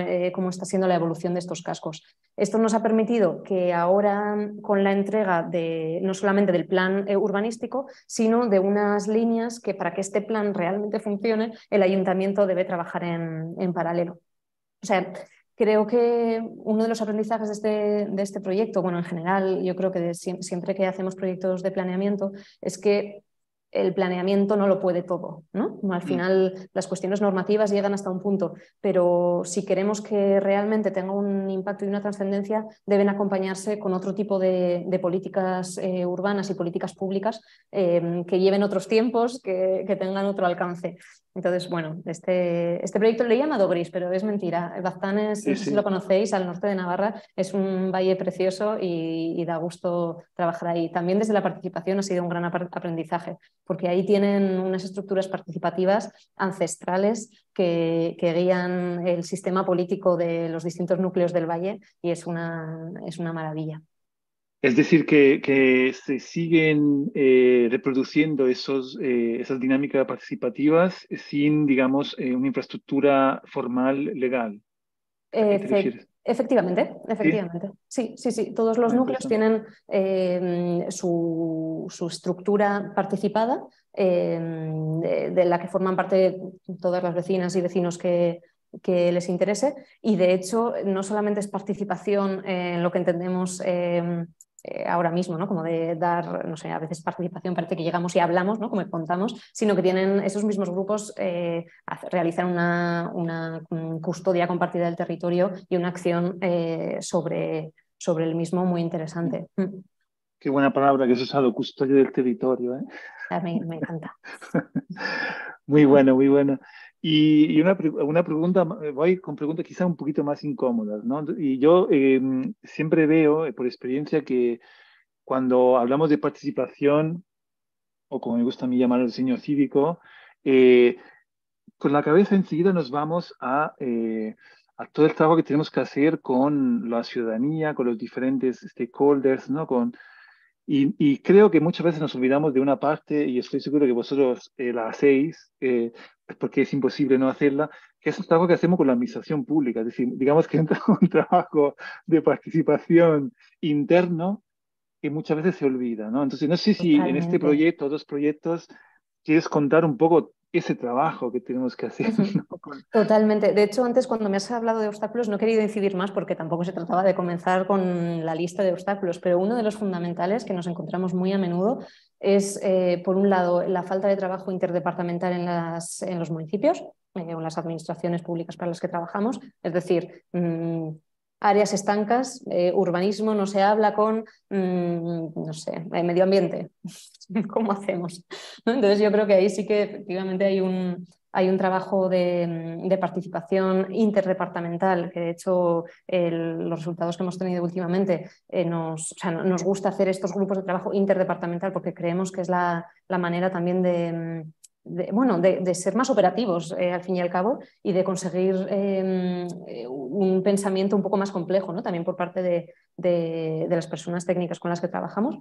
está siendo la evolución de estos cascos. Esto nos ha permitido que ahora, mm, con la entrega de, no solamente del plan eh, urbanístico, sino de unas líneas que para que este plan realmente funcione, el ayuntamiento debe trabajar en, paralelo. O sea, creo que uno de los aprendizajes de este, de este proyecto, bueno, en general, yo creo que siempre que hacemos proyectos de planeamiento, es que el planeamiento no lo puede todo. ¿no? Al mm. final las cuestiones normativas llegan hasta un punto, pero si queremos que realmente tenga un impacto y una trascendencia, deben acompañarse con otro tipo de, políticas eh, urbanas y políticas públicas eh, que lleven otros tiempos, que, tengan otro alcance. Entonces, bueno, este, este proyecto le he llamado Gris, pero es mentira. Baztán es, si lo conocéis, al norte de Navarra, es un valle precioso y, da gusto trabajar ahí. También desde la participación ha sido un gran aprendizaje, porque ahí tienen unas estructuras participativas ancestrales que, guían el sistema político de los distintos núcleos del valle y es una, es una maravilla. Es decir, que, se siguen eh, reproduciendo esos, eh, esas dinámicas participativas sin, digamos, eh, una infraestructura formal legal. Efectivamente, efectivamente. ¿Sí? sí, sí, Todos los núcleos tienen su, estructura participada, de, la que forman parte todas las vecinas y vecinos que, que les interese y de hecho no solamente es participación en lo que entendemos eh, ahora mismo, ¿no? Como de dar, no sé, a veces participación, parece que llegamos y hablamos, ¿no? Como contamos, sino que tienen esos mismos grupos, eh, realizan una, una, custodia compartida del territorio y una acción eh, sobre, sobre el mismo muy interesante. Mm. Qué buena palabra que has usado, custodia del territorio. ¿eh? A mí me encanta. muy bueno, muy bueno. Y, una, una, pregunta, voy con preguntas quizás un poquito más incómodas, ¿no? Y yo em, siempre veo, eh, por experiencia, que cuando hablamos de participación, o como me gusta a mí llamar el diseño cívico, eh, con la cabeza enseguida nos vamos a, eh, a, todo el trabajo que tenemos que hacer con la ciudadanía, con los diferentes stakeholders, ¿no? Con, y, creo que muchas veces nos olvidamos de una parte, y estoy seguro que vosotros eh, la hacéis, eh, porque es imposible no hacerla, que es el trabajo que hacemos con la administración pública. Es decir, digamos que es un trabajo de participación interno que muchas veces se olvida. ¿no? Entonces, no sé si en este proyecto o dos proyectos quieres contar un poco ese trabajo que tenemos que hacer. Totalmente. De hecho, antes cuando me has hablado de obstáculos no he querido incidir más porque tampoco se trataba de comenzar con la lista de obstáculos, pero uno de los fundamentales que nos encontramos muy a menudo es, eh, por un lado, la falta de trabajo interdepartamental en, las, en los municipios eh, o en las administraciones públicas para las que trabajamos. Es decir, mm, áreas estancas, eh, urbanismo, no se habla con, mm, no sé, medio ambiente. ¿Cómo hacemos? Entonces yo creo que ahí sí que efectivamente hay un, hay un trabajo de, participación interdepartamental, que de hecho los resultados que hemos tenido últimamente eh, nos, nos gusta hacer estos grupos de trabajo interdepartamental porque creemos que es la, la manera también de de, bueno, de, ser más operativos eh, al fin y al cabo y de conseguir em, un pensamiento un poco más complejo, ¿no? también por parte de, de, las personas técnicas con las que trabajamos.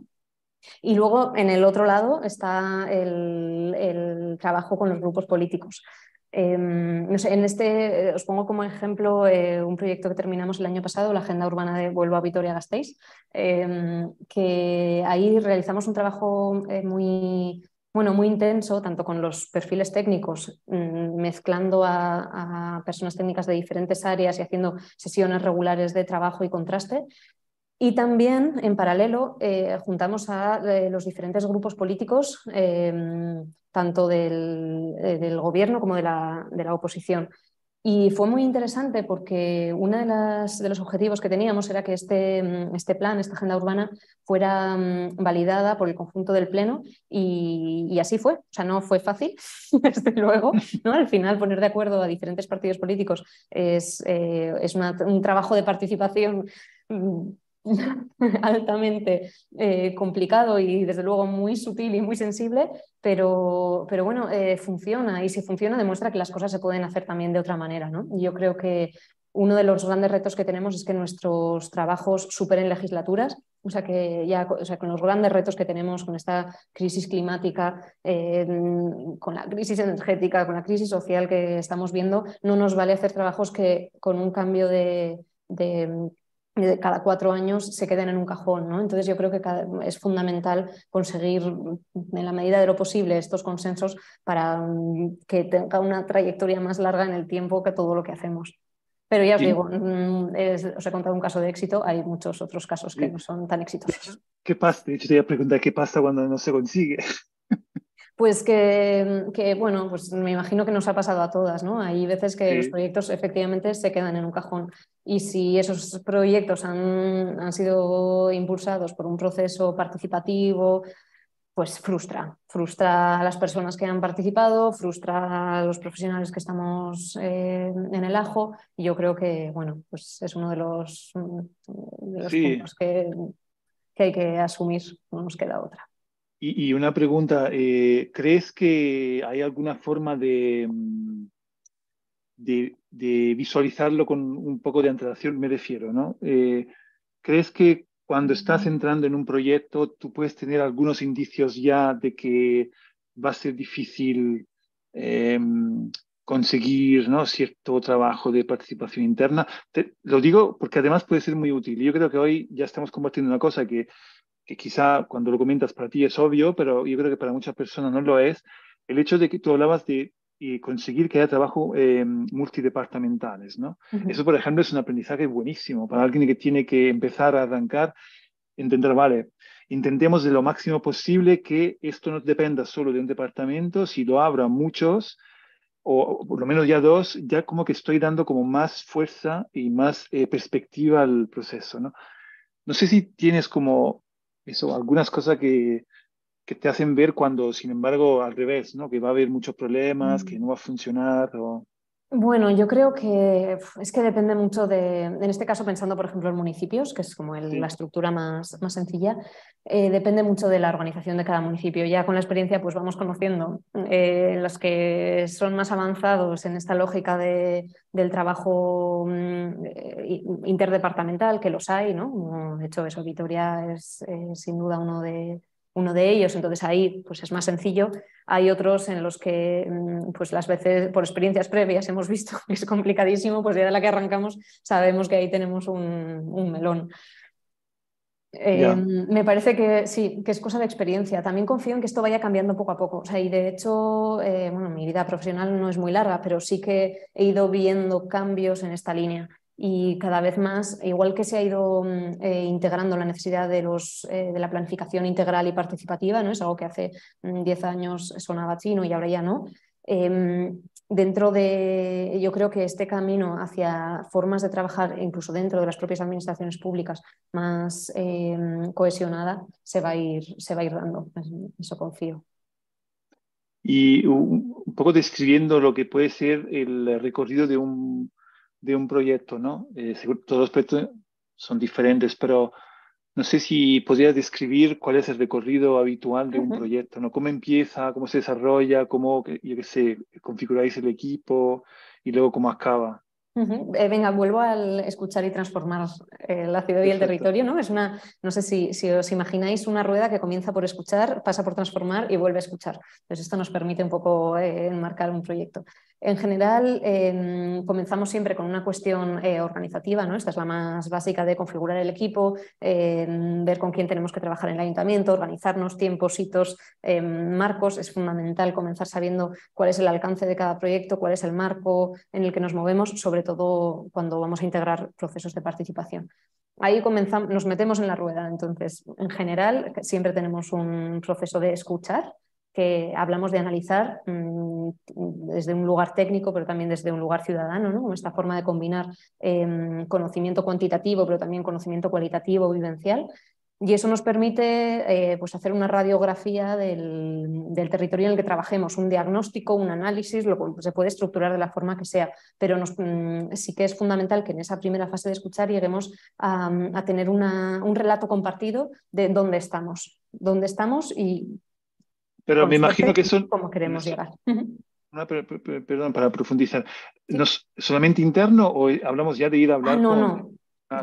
Y luego, en el otro lado, está el, trabajo con los grupos políticos. Em, en este eh, os pongo como ejemplo eh, un proyecto que terminamos el año pasado, la Agenda Urbana de Vuelvo a Vitoria-Gasteiz, em, que ahí realizamos un trabajo muy bueno, muy intenso, tanto con los perfiles técnicos, mm, mezclando a, personas técnicas de diferentes áreas y haciendo sesiones regulares de trabajo y contraste. Y también, en paralelo, eh, juntamos a eh, los diferentes grupos políticos, em, tanto del, eh, del, gobierno como de la, de la oposición. Y fue muy interesante porque uno de, de, los objetivos que teníamos era que este, mm, este plan, esta agenda urbana, fuera mm, validada por el conjunto del Pleno y, así fue. O sea, no fue fácil, desde luego. ¿no? Al final, poner de acuerdo a diferentes partidos políticos es, eh, es un trabajo de participación mm, altamente eh, complicado y desde luego muy sutil y muy sensible, pero, pero bueno, eh, funciona y si funciona demuestra que las cosas se pueden hacer también de otra manera. ¿no? Yo creo que uno de los grandes retos que tenemos es que nuestros trabajos superen legislaturas, o sea que ya o sea, con los grandes retos que tenemos con esta crisis climática, eh, con la crisis energética, con la crisis social que estamos viendo, no nos vale hacer trabajos que con un cambio de cada cuatro años se queden en un cajón. ¿no? Entonces yo creo que es fundamental conseguir en la medida de lo posible estos consensos para que tenga una trayectoria más larga en el tiempo que todo lo que hacemos. Pero ya os digo, mm, os he contado un caso de éxito, hay muchos otros casos que no son tan exitosos. ¿Qué pasa? De hecho, te iba a preguntar qué pasa cuando no se consigue. Pues que, bueno, pues me imagino que nos ha pasado a todas, ¿no? Hay veces que los proyectos efectivamente se quedan en un cajón. Y si esos proyectos han, han sido impulsados por un proceso participativo, pues frustra, frustra a las personas que han participado, frustra a los profesionales que estamos eh, en el ajo. Y yo creo que, bueno, pues es uno de los, puntos que, que hay que asumir, no nos queda otra. Y, una pregunta, eh, ¿crees que hay alguna forma de, mm, de, visualizarlo con un poco de antelación? Me refiero, ¿no? Eh, ¿Crees que cuando estás entrando en un proyecto tú puedes tener algunos indicios ya de que va a ser difícil em, conseguir ¿no? cierto trabajo de participación interna? lo digo porque además puede ser muy útil. Yo creo que hoy ya estamos compartiendo una cosa que que quizá cuando lo comentas para ti es obvio, pero yo creo que para muchas personas no lo es, el hecho de que tú hablabas de conseguir que haya trabajo eh, multidepartamentales, ¿no? Eso, por ejemplo, es un aprendizaje buenísimo para alguien que tiene que empezar a arrancar, entender, vale, intentemos de lo máximo posible que esto no dependa solo de un departamento, si lo abro muchos, o por lo menos ya dos, ya como que estoy dando como más fuerza y más eh, perspectiva al proceso, ¿no? No sé si tienes como eso, algunas cosas que, que te hacen ver cuando, sin embargo, al revés, ¿no? Que va a haber muchos problemas, que mm. no va a funcionar. O... Bueno, yo creo que es que depende mucho de, en este caso pensando por ejemplo en municipios, que es como la estructura más, más sencilla, eh, depende mucho de la organización de cada municipio. Ya con la experiencia pues vamos conociendo eh, los que son más avanzados en esta lógica de, del trabajo mm, eh, interdepartamental, que los hay, ¿no? De hecho, eso, Vitoria es sin duda uno de, uno de ellos, entonces ahí pues es más sencillo. Hay otros en los que mm, pues las veces por experiencias previas hemos visto que es complicadísimo, pues ya de la que arrancamos sabemos que ahí tenemos un, melón. Em, me parece que sí, que es cosa de experiencia. También confío en que esto vaya cambiando poco a poco. O sea, y de hecho, eh, bueno, mi vida profesional no es muy larga, pero sí que he ido viendo cambios en esta línea y cada vez más, igual que se ha ido mm, eh, integrando la necesidad de, los, eh, de la planificación integral y participativa, ¿no? es algo que hace 10 mm, años sonaba chino y ahora ya no. Em, dentro de, yo creo que este camino hacia formas de trabajar, incluso dentro de las propias administraciones públicas, más em, cohesionada, se va, a ir, se va a ir dando. Eso confío. Y un poco describiendo lo que puede ser el recorrido de un de un proyecto, ¿no? Eh, todos los proyectos son diferentes, pero no sé si podrías describir cuál es el recorrido habitual de un proyecto, ¿no? Cómo empieza, cómo se desarrolla, cómo, yo qué sé, configuráis el equipo y luego cómo acaba. Eh, venga, vuelvo al escuchar y transformar eh, la ciudad y el territorio, ¿no? Es una, no sé si, si, os imagináis una rueda que comienza por escuchar, pasa por transformar y vuelve a escuchar. Entonces esto nos permite un poco enmarcar un proyecto. En general, em, comenzamos siempre con una cuestión eh, organizativa, ¿no? Esta es la más básica de configurar el equipo, em, ver con quién tenemos que trabajar en el ayuntamiento, organizarnos, tiempos, hitos, em, marcos. Es fundamental comenzar sabiendo cuál es el alcance de cada proyecto, cuál es el marco en el que nos movemos, sobre todo cuando vamos a integrar procesos de participación. Ahí comenzamos, nos metemos en la rueda. Entonces, en general, siempre tenemos un proceso de escuchar que hablamos de analizar mm, desde un lugar técnico, pero también desde un lugar ciudadano, ¿no? esta forma de combinar em, conocimiento cuantitativo, pero también conocimiento cualitativo, vivencial. Y eso nos permite eh, pues hacer una radiografía del, territorio en el que trabajemos, un diagnóstico, un análisis, lo, se puede estructurar de la forma que sea, pero mm, sí que es fundamental que en esa primera fase de escuchar lleguemos a, a tener una, un relato compartido de dónde estamos, dónde estamos y pero me imagino que son... ¿Cómo queremos llegar? perdón, para profundizar. ¿Solamente interno o hablamos ya de ir a hablar? Ah, no, no.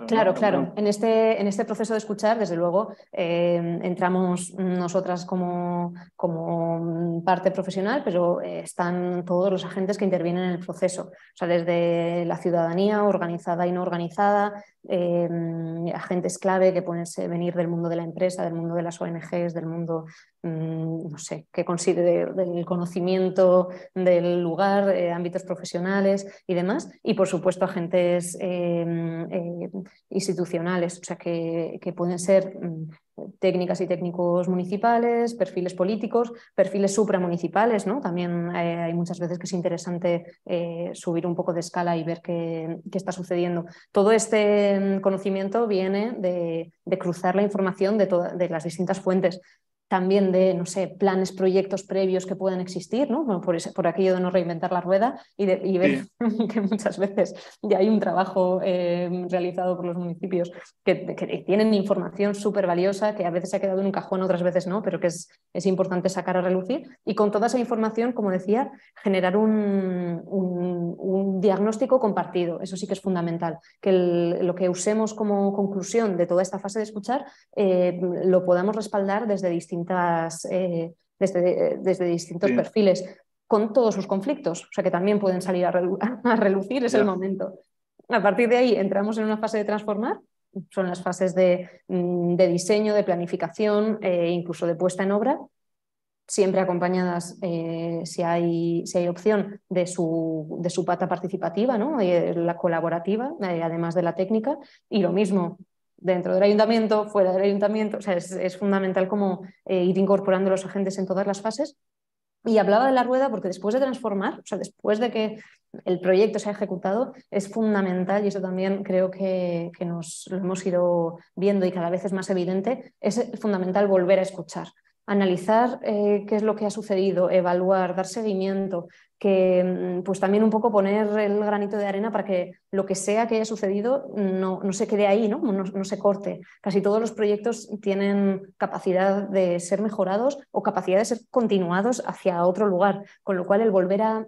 Claro, claro. En, este, en este proceso de escuchar, desde luego, eh, entramos nosotras como, como parte profesional, pero eh, están todos los agentes que intervienen en el proceso. O sea, desde la ciudadanía, organizada y no organizada, eh, agentes clave que pueden venir del mundo de la empresa, del mundo de las ONGs, del mundo, mm, no sé, que considere del conocimiento del lugar, ámbitos profesionales y demás. Y, por supuesto, agentes institucionales, o sea, que, pueden ser mm, técnicas y técnicos municipales, perfiles políticos, perfiles supramunicipales, ¿no? También eh, hay muchas veces que es interesante eh, subir un poco de escala y ver qué, está sucediendo. Todo este mm, conocimiento viene de, cruzar la información de, de las distintas fuentes también de, no sé, planes, proyectos previos que puedan existir, ¿no? por, por, aquello de no reinventar la rueda y, de, ver que muchas veces ya hay un trabajo eh, realizado por los municipios que, tienen información súper valiosa, que a veces se ha quedado en un cajón, otras veces no, pero que es, es importante sacar a relucir. Y con toda esa información, como decía, generar un, un, diagnóstico compartido. Eso sí que es fundamental. Que lo que usemos como conclusión de toda esta fase de escuchar eh, lo podamos respaldar desde distintos eh, desde, desde, distintos perfiles, con todos sus conflictos, o sea que también pueden salir a, relucir, es el momento. A partir de ahí entramos en una fase de transformar, son las fases de, mm, diseño, de planificación e incluso de puesta en obra, siempre acompañadas, eh, si, hay, si hay opción, de su, de su pata participativa, ¿no? la colaborativa, además de la técnica, y lo mismo, dentro del ayuntamiento, fuera del ayuntamiento. O sea, es, fundamental como eh, ir incorporando los agentes en todas las fases. Y hablaba de la rueda porque después de transformar, o sea, después de que el proyecto se ha ejecutado, es fundamental, y eso también creo que, nos lo hemos ido viendo y cada vez es más evidente, es fundamental volver a escuchar. Analizar qué es lo que ha sucedido, evaluar, dar seguimiento, que mm, pues también un poco poner el granito de arena para que lo que sea que haya sucedido no, no se quede ahí, ¿no? ¿no? se corte. Casi todos los proyectos tienen capacidad de ser mejorados o capacidad de ser continuados hacia otro lugar, con lo cual el volver a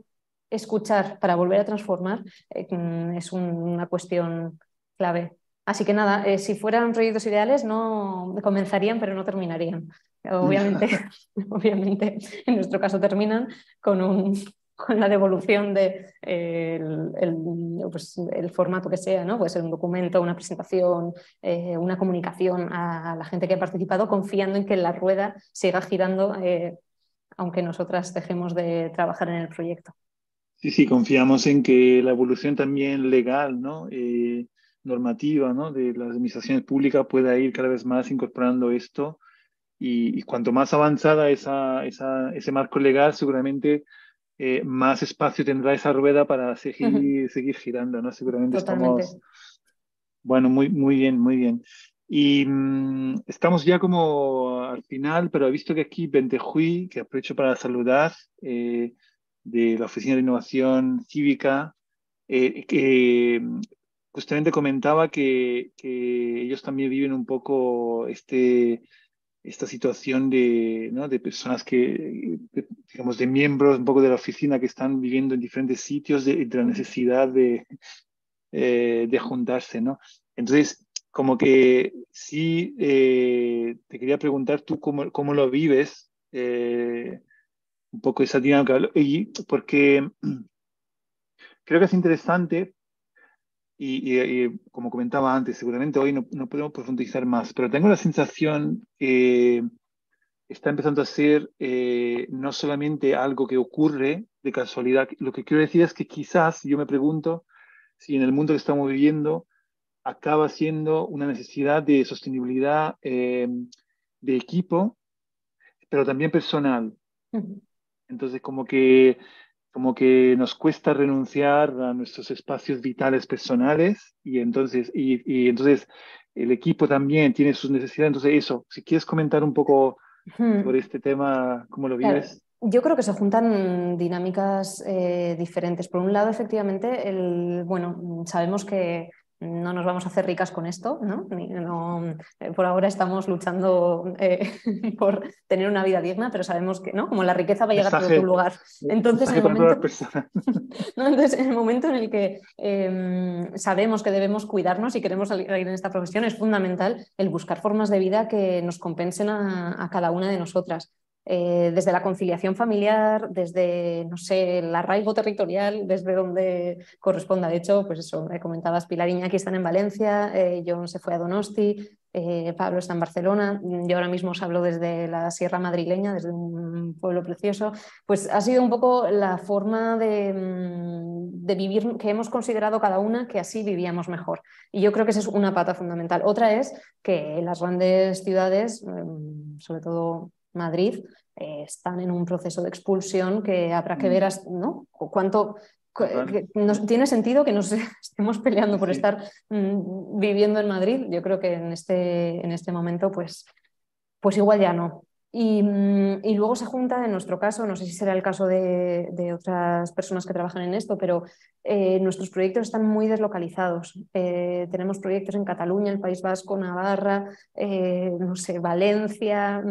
escuchar para volver a transformar eh, mm, es una cuestión clave. Así que nada, eh, si fueran proyectos ideales no comenzarían pero no terminarían. Obviamente, obviamente, en nuestro caso terminan con un con la devolución de eh, pues, el, formato que sea, ¿no? Puede ser un documento, una presentación, eh, una comunicación a la gente que ha participado, confiando en que la rueda siga girando, eh, aunque nosotras dejemos de trabajar en el proyecto. Sí, sí, confiamos en que la evolución también legal, ¿no? normativa, ¿no? De las administraciones públicas pueda ir cada vez más incorporando esto y, cuanto más avanzada esa, esa, ese marco legal, seguramente eh, más espacio tendrá esa rueda para seguir, seguir girando, ¿no? Seguramente estamos... Bueno, muy, muy bien, muy bien. Y mm, estamos ya como al final, pero he visto que aquí Bentejuy, que aprovecho para saludar, eh, de la Oficina de Innovación Cívica, eh, que mm, justamente comentaba que, que, ellos también viven un poco este, esta situación de, ¿no? de personas que, digamos, de miembros un poco de la oficina que están viviendo en diferentes sitios, de, de la necesidad de, eh, de juntarse, ¿no? Entonces, como que sí, eh, te quería preguntar tú cómo, cómo lo vives, eh, un poco esa dinámica, y porque creo que es interesante y, como comentaba antes, seguramente hoy no, no, podemos profundizar más, pero tengo la sensación que está empezando a ser eh, no solamente algo que ocurre de casualidad. Lo que quiero decir es que quizás yo me pregunto si en el mundo que estamos viviendo acaba siendo una necesidad de sostenibilidad eh, de equipo, pero también personal. Entonces, como que como que nos cuesta renunciar a nuestros espacios vitales personales y entonces, y, entonces el equipo también tiene sus necesidades. Entonces eso, si quieres comentar un poco por este tema, ¿cómo lo vives? Yo creo que se juntan dinámicas eh, diferentes. Por un lado, efectivamente, el, bueno, sabemos que no nos vamos a hacer ricas con esto, ¿no? Eh, por ahora estamos luchando eh, por tener una vida digna, pero sabemos que, ¿no? Como la riqueza va a llegar a otro lugar. Entonces, en el, momento, Entonces, en el momento en el que em, sabemos que debemos cuidarnos y queremos salir en esta profesión, es fundamental el buscar formas de vida que nos compensen a cada una de nosotras. Eh, desde la conciliación familiar, desde, no sé, el arraigo territorial, desde donde corresponda. De hecho, pues eso, me comentabas, Pilar Iñaki están en Valencia, eh, John se fue a Donosti, eh, Pablo está en Barcelona, yo ahora mismo os hablo desde la Sierra Madrileña, desde un pueblo precioso. Pues ha sido un poco la forma de, mm, de vivir que hemos considerado cada una que así vivíamos mejor. Y yo creo que esa es una pata fundamental. Otra es que las grandes ciudades, mm, sobre todo Madrid, eh, están en un proceso de expulsión que habrá que mm. ver ¿no? cuánto tiene sentido que nos estemos peleando por estar mm, viviendo en Madrid. Yo creo que en este, en este momento, pues, pues igual ya no. Y, mm, luego se junta, en nuestro caso, no sé si será el caso de, otras personas que trabajan en esto, pero eh, nuestros proyectos están muy deslocalizados. Eh, tenemos proyectos en Cataluña, el País Vasco, Navarra, no sé, Valencia,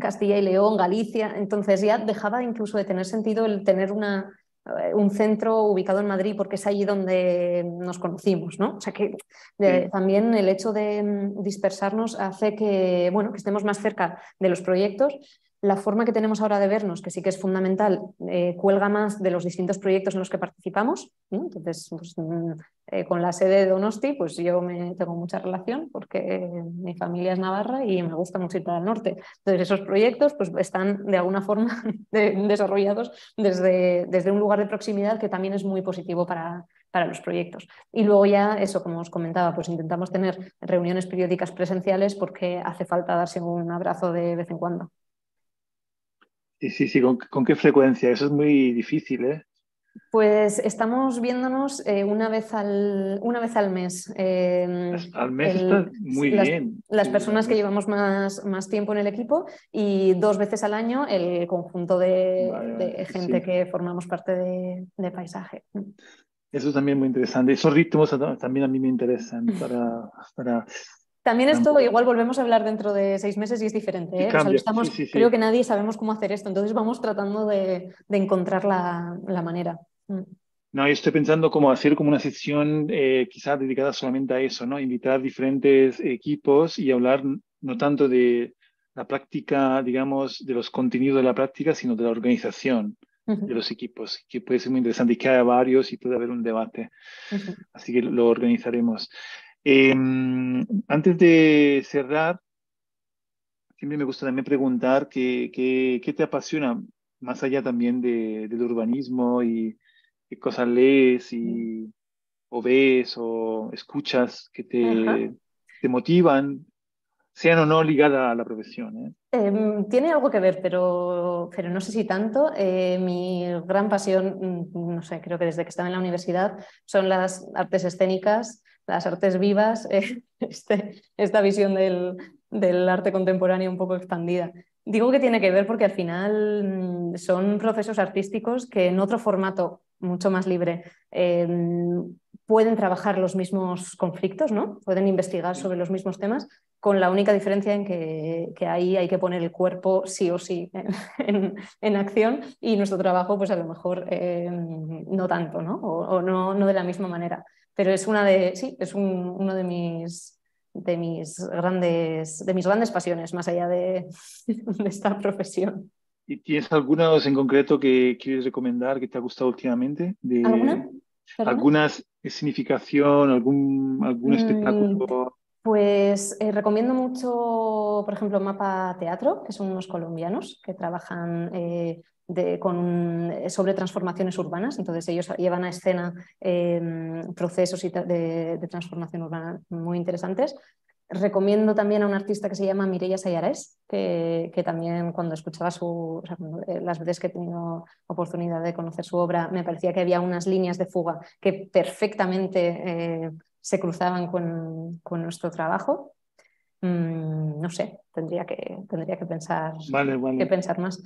Castilla y León, Galicia. Entonces ya dejaba incluso de tener sentido el tener una, eh, un centro ubicado en Madrid porque es allí donde nos conocimos, ¿no? O sea que también el hecho de mm, dispersarnos hace que, bueno, que estemos más cerca de los proyectos la forma que tenemos ahora de vernos, que sí que es fundamental, eh, cuelga más de los distintos proyectos en los que participamos. Entonces, pues, mm, eh, con la sede de Donosti, pues yo me tengo mucha relación porque mi familia es navarra y me gusta mucho ir para el norte. Entonces, esos proyectos pues, están de alguna forma desarrollados desde, desde un lugar de proximidad que también es muy positivo para, para los proyectos. Y luego ya, eso, como os comentaba, pues intentamos tener reuniones periódicas presenciales porque hace falta darse un abrazo de vez en cuando. Sí, sí, sí, ¿Con, qué frecuencia? Eso es muy difícil, ¿eh? Pues estamos viéndonos eh, una, vez al, una vez al mes. Em, al mes está muy bien. Las personas que llevamos más, más tiempo en el equipo y dos veces al año el conjunto de, gente que formamos parte de, paisaje. Eso es también muy interesante. Esos ritmos también a mí me interesan para, para también esto, igual volvemos a hablar dentro de seis meses y es diferente. ¿eh? estamos, Creo que nadie sabemos cómo hacer esto, entonces vamos tratando de, encontrar la, manera. Mm. No, yo estoy pensando cómo hacer como una sesión eh, quizás dedicada solamente a eso, ¿no? Invitar diferentes equipos y hablar no tanto de la práctica, digamos, de los contenidos de la práctica, sino de la organización de los equipos, que puede ser muy interesante y que haya varios y puede haber un debate. Así que lo organizaremos. Em, antes de cerrar, siempre me gusta también preguntar qué, qué, te apasiona, más allá también de, del urbanismo y qué cosas lees y, o ves o escuchas que te, te motivan, sean o no ligadas a la profesión. ¿eh? Em, tiene algo que ver, pero, pero no sé si tanto. Eh, mi gran pasión, mm, no sé, creo que desde que estaba en la universidad, son las artes escénicas las artes vivas, eh, este, esta visión del, arte contemporáneo un poco expandida. Digo que tiene que ver porque al final mm, son procesos artísticos que en otro formato mucho más libre em, pueden trabajar los mismos conflictos, ¿no? pueden investigar sobre los mismos temas, con la única diferencia en que, que ahí hay que poner el cuerpo sí o sí en, en, acción y nuestro trabajo pues a lo mejor em, no tanto ¿no? O, o no, no de la misma manera pero es una de, sí, es uno de mis, de mis grandes, de mis grandes pasiones, más allá de, esta profesión. ¿Y tienes algunos en concreto que quieres recomendar que te ha gustado últimamente? De, ¿Alguna? ¿Alguna significación, algún, algún mm, espectáculo? Pues eh, recomiendo mucho, por ejemplo, Mapa Teatro, que son unos colombianos que trabajan eh, con, eh, sobre transformaciones urbanas. Entonces ellos llevan a escena em, procesos de, transformación urbana muy interesantes. Recomiendo también a un artista que se llama Mireia Sayarés, que, también cuando escuchaba su, eh, las veces que he tenido oportunidad de conocer su obra, me parecía que había unas líneas de fuga que perfectamente eh, se cruzaban con, con nuestro trabajo. Mm, no sé, tendría que, tendría que, pensar, Que pensar más.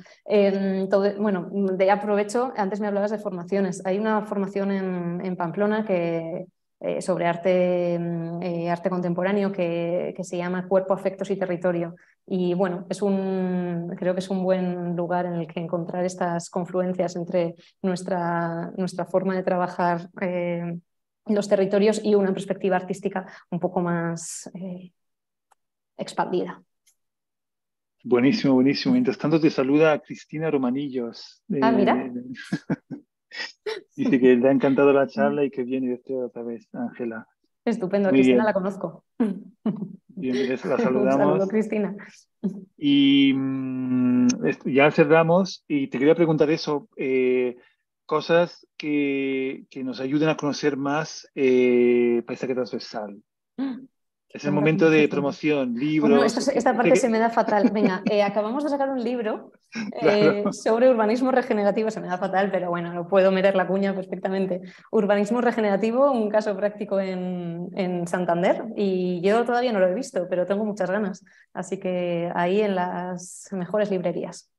bueno, de aprovecho, antes me hablabas de formaciones. Hay una formación en, Pamplona que, eh, sobre arte, mm, eh, arte contemporáneo que, se llama Cuerpo, Afectos y Territorio. Y bueno, es un, creo que es un buen lugar en el que encontrar estas confluencias entre nuestra, nuestra forma de trabajar eh, los territorios y una perspectiva artística un poco más expandida. Buenísimo, buenísimo. Mientras tanto te saluda Cristina Romanillos. ah, mira. Dice que le ha encantado la charla y que viene este otra vez, Ángela. Estupendo, Cristina la conozco. Bien, la saludamos. Un saludo, Cristina. Y mm, ya cerramos y te quería preguntar eso, eh, cosas que, que, nos ayuden a conocer más eh, paisaje transversal. Es el momento de promoción, libros. esta parte se me da fatal. Venga, eh, acabamos de sacar un libro eh, sobre urbanismo regenerativo. Se me da fatal, pero bueno, lo puedo meter la cuña perfectamente. Urbanismo regenerativo, un caso práctico en, en, Santander. Y yo todavía no lo he visto, pero tengo muchas ganas. Así que ahí en las mejores librerías.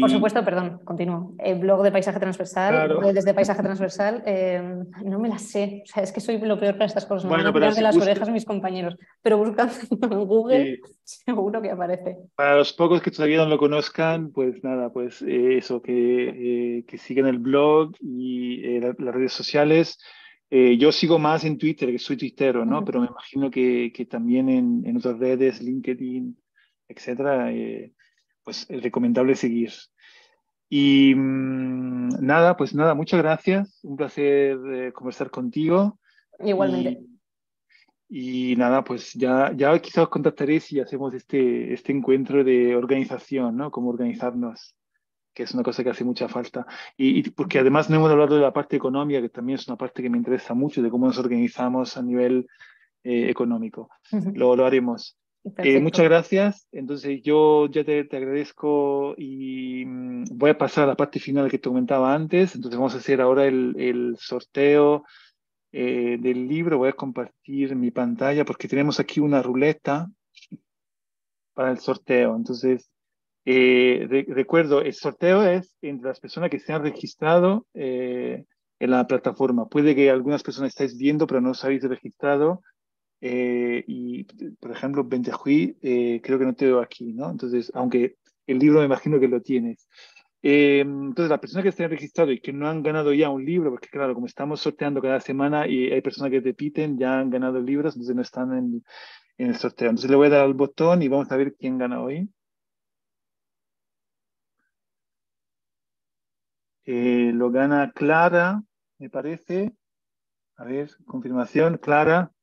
Por supuesto, perdón, continúo. El blog de Paisaje Transversal, desde Paisaje Transversal, em, no me la sé. O sea, es que soy lo peor para estas cosas. Bueno, me van a de las orejas mis compañeros. Pero buscando en Google, seguro que aparece. Para los pocos que todavía no lo conozcan, pues nada, pues eh, eso, que, eh, que sigan el blog y eh, las redes sociales. yo sigo más en Twitter, que soy tuitero, ¿no? Pero me imagino que, que también en, en, otras redes, LinkedIn, etcétera pues es recomendable seguir. Y mm, nada, pues nada, muchas gracias. Un placer eh, conversar contigo. Igualmente. Y, nada, pues ya, ya quizás contactaré si hacemos este, este encuentro de organización, ¿no? Cómo organizarnos, que es una cosa que hace mucha falta. Y, porque además no hemos hablado de la parte económica, que también es una parte que me interesa mucho, de cómo nos organizamos a nivel eh, económico. lo, lo haremos. Eh, muchas gracias. Entonces yo ya te, agradezco y mm, voy a pasar a la parte final que te comentaba antes. Entonces vamos a hacer ahora el, sorteo eh, del libro. Voy a compartir mi pantalla porque tenemos aquí una ruleta para el sorteo. Entonces, eh, recuerdo, el sorteo es entre las personas que se han registrado en la plataforma. Puede que algunas personas estáis viendo pero no os habéis registrado eh, y, por ejemplo, Bentejuí, eh, creo que no te veo aquí, ¿no? Entonces, aunque el libro me imagino que lo tienes. Eh, entonces, las personas que estén registradas y que no han ganado ya un libro, porque claro, como estamos sorteando cada semana y hay personas que repiten, ya han ganado libros, entonces no están en, en el sorteo. Entonces le voy a dar al botón y vamos a ver quién gana hoy. lo gana Clara, me parece. A ver, confirmación, Clara.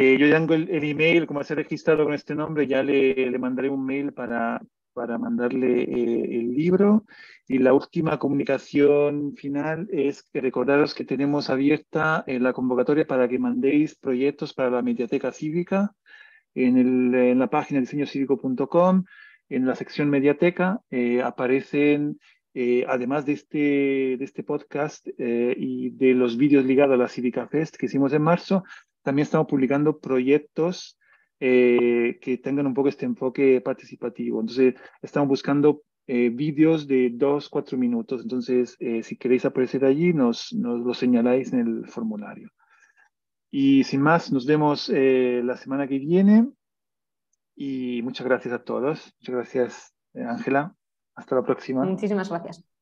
Eh, yo tengo el, email, como se ha registrado con este nombre, ya le, le mandaré un mail para, para mandarle eh, el libro. Y la última comunicación final es que recordaros que tenemos abierta eh, la convocatoria para que mandéis proyectos para la mediateca cívica en, el, en la página diseñocívico.com. En la sección mediateca aparecen además de este, de este podcast y de los vídeos ligados a la Cívica Fest que hicimos en marzo, también estamos publicando proyectos eh, que tengan un poco este enfoque participativo. Entonces, estamos buscando eh, vídeos de dos, cuatro minutos. Entonces, eh, si queréis aparecer allí, nos, nos, lo señaláis en el formulario. Y sin más, nos vemos la semana que viene. Y muchas gracias a todos. Muchas gracias, Ángela. Hasta la próxima. Muchísimas gracias.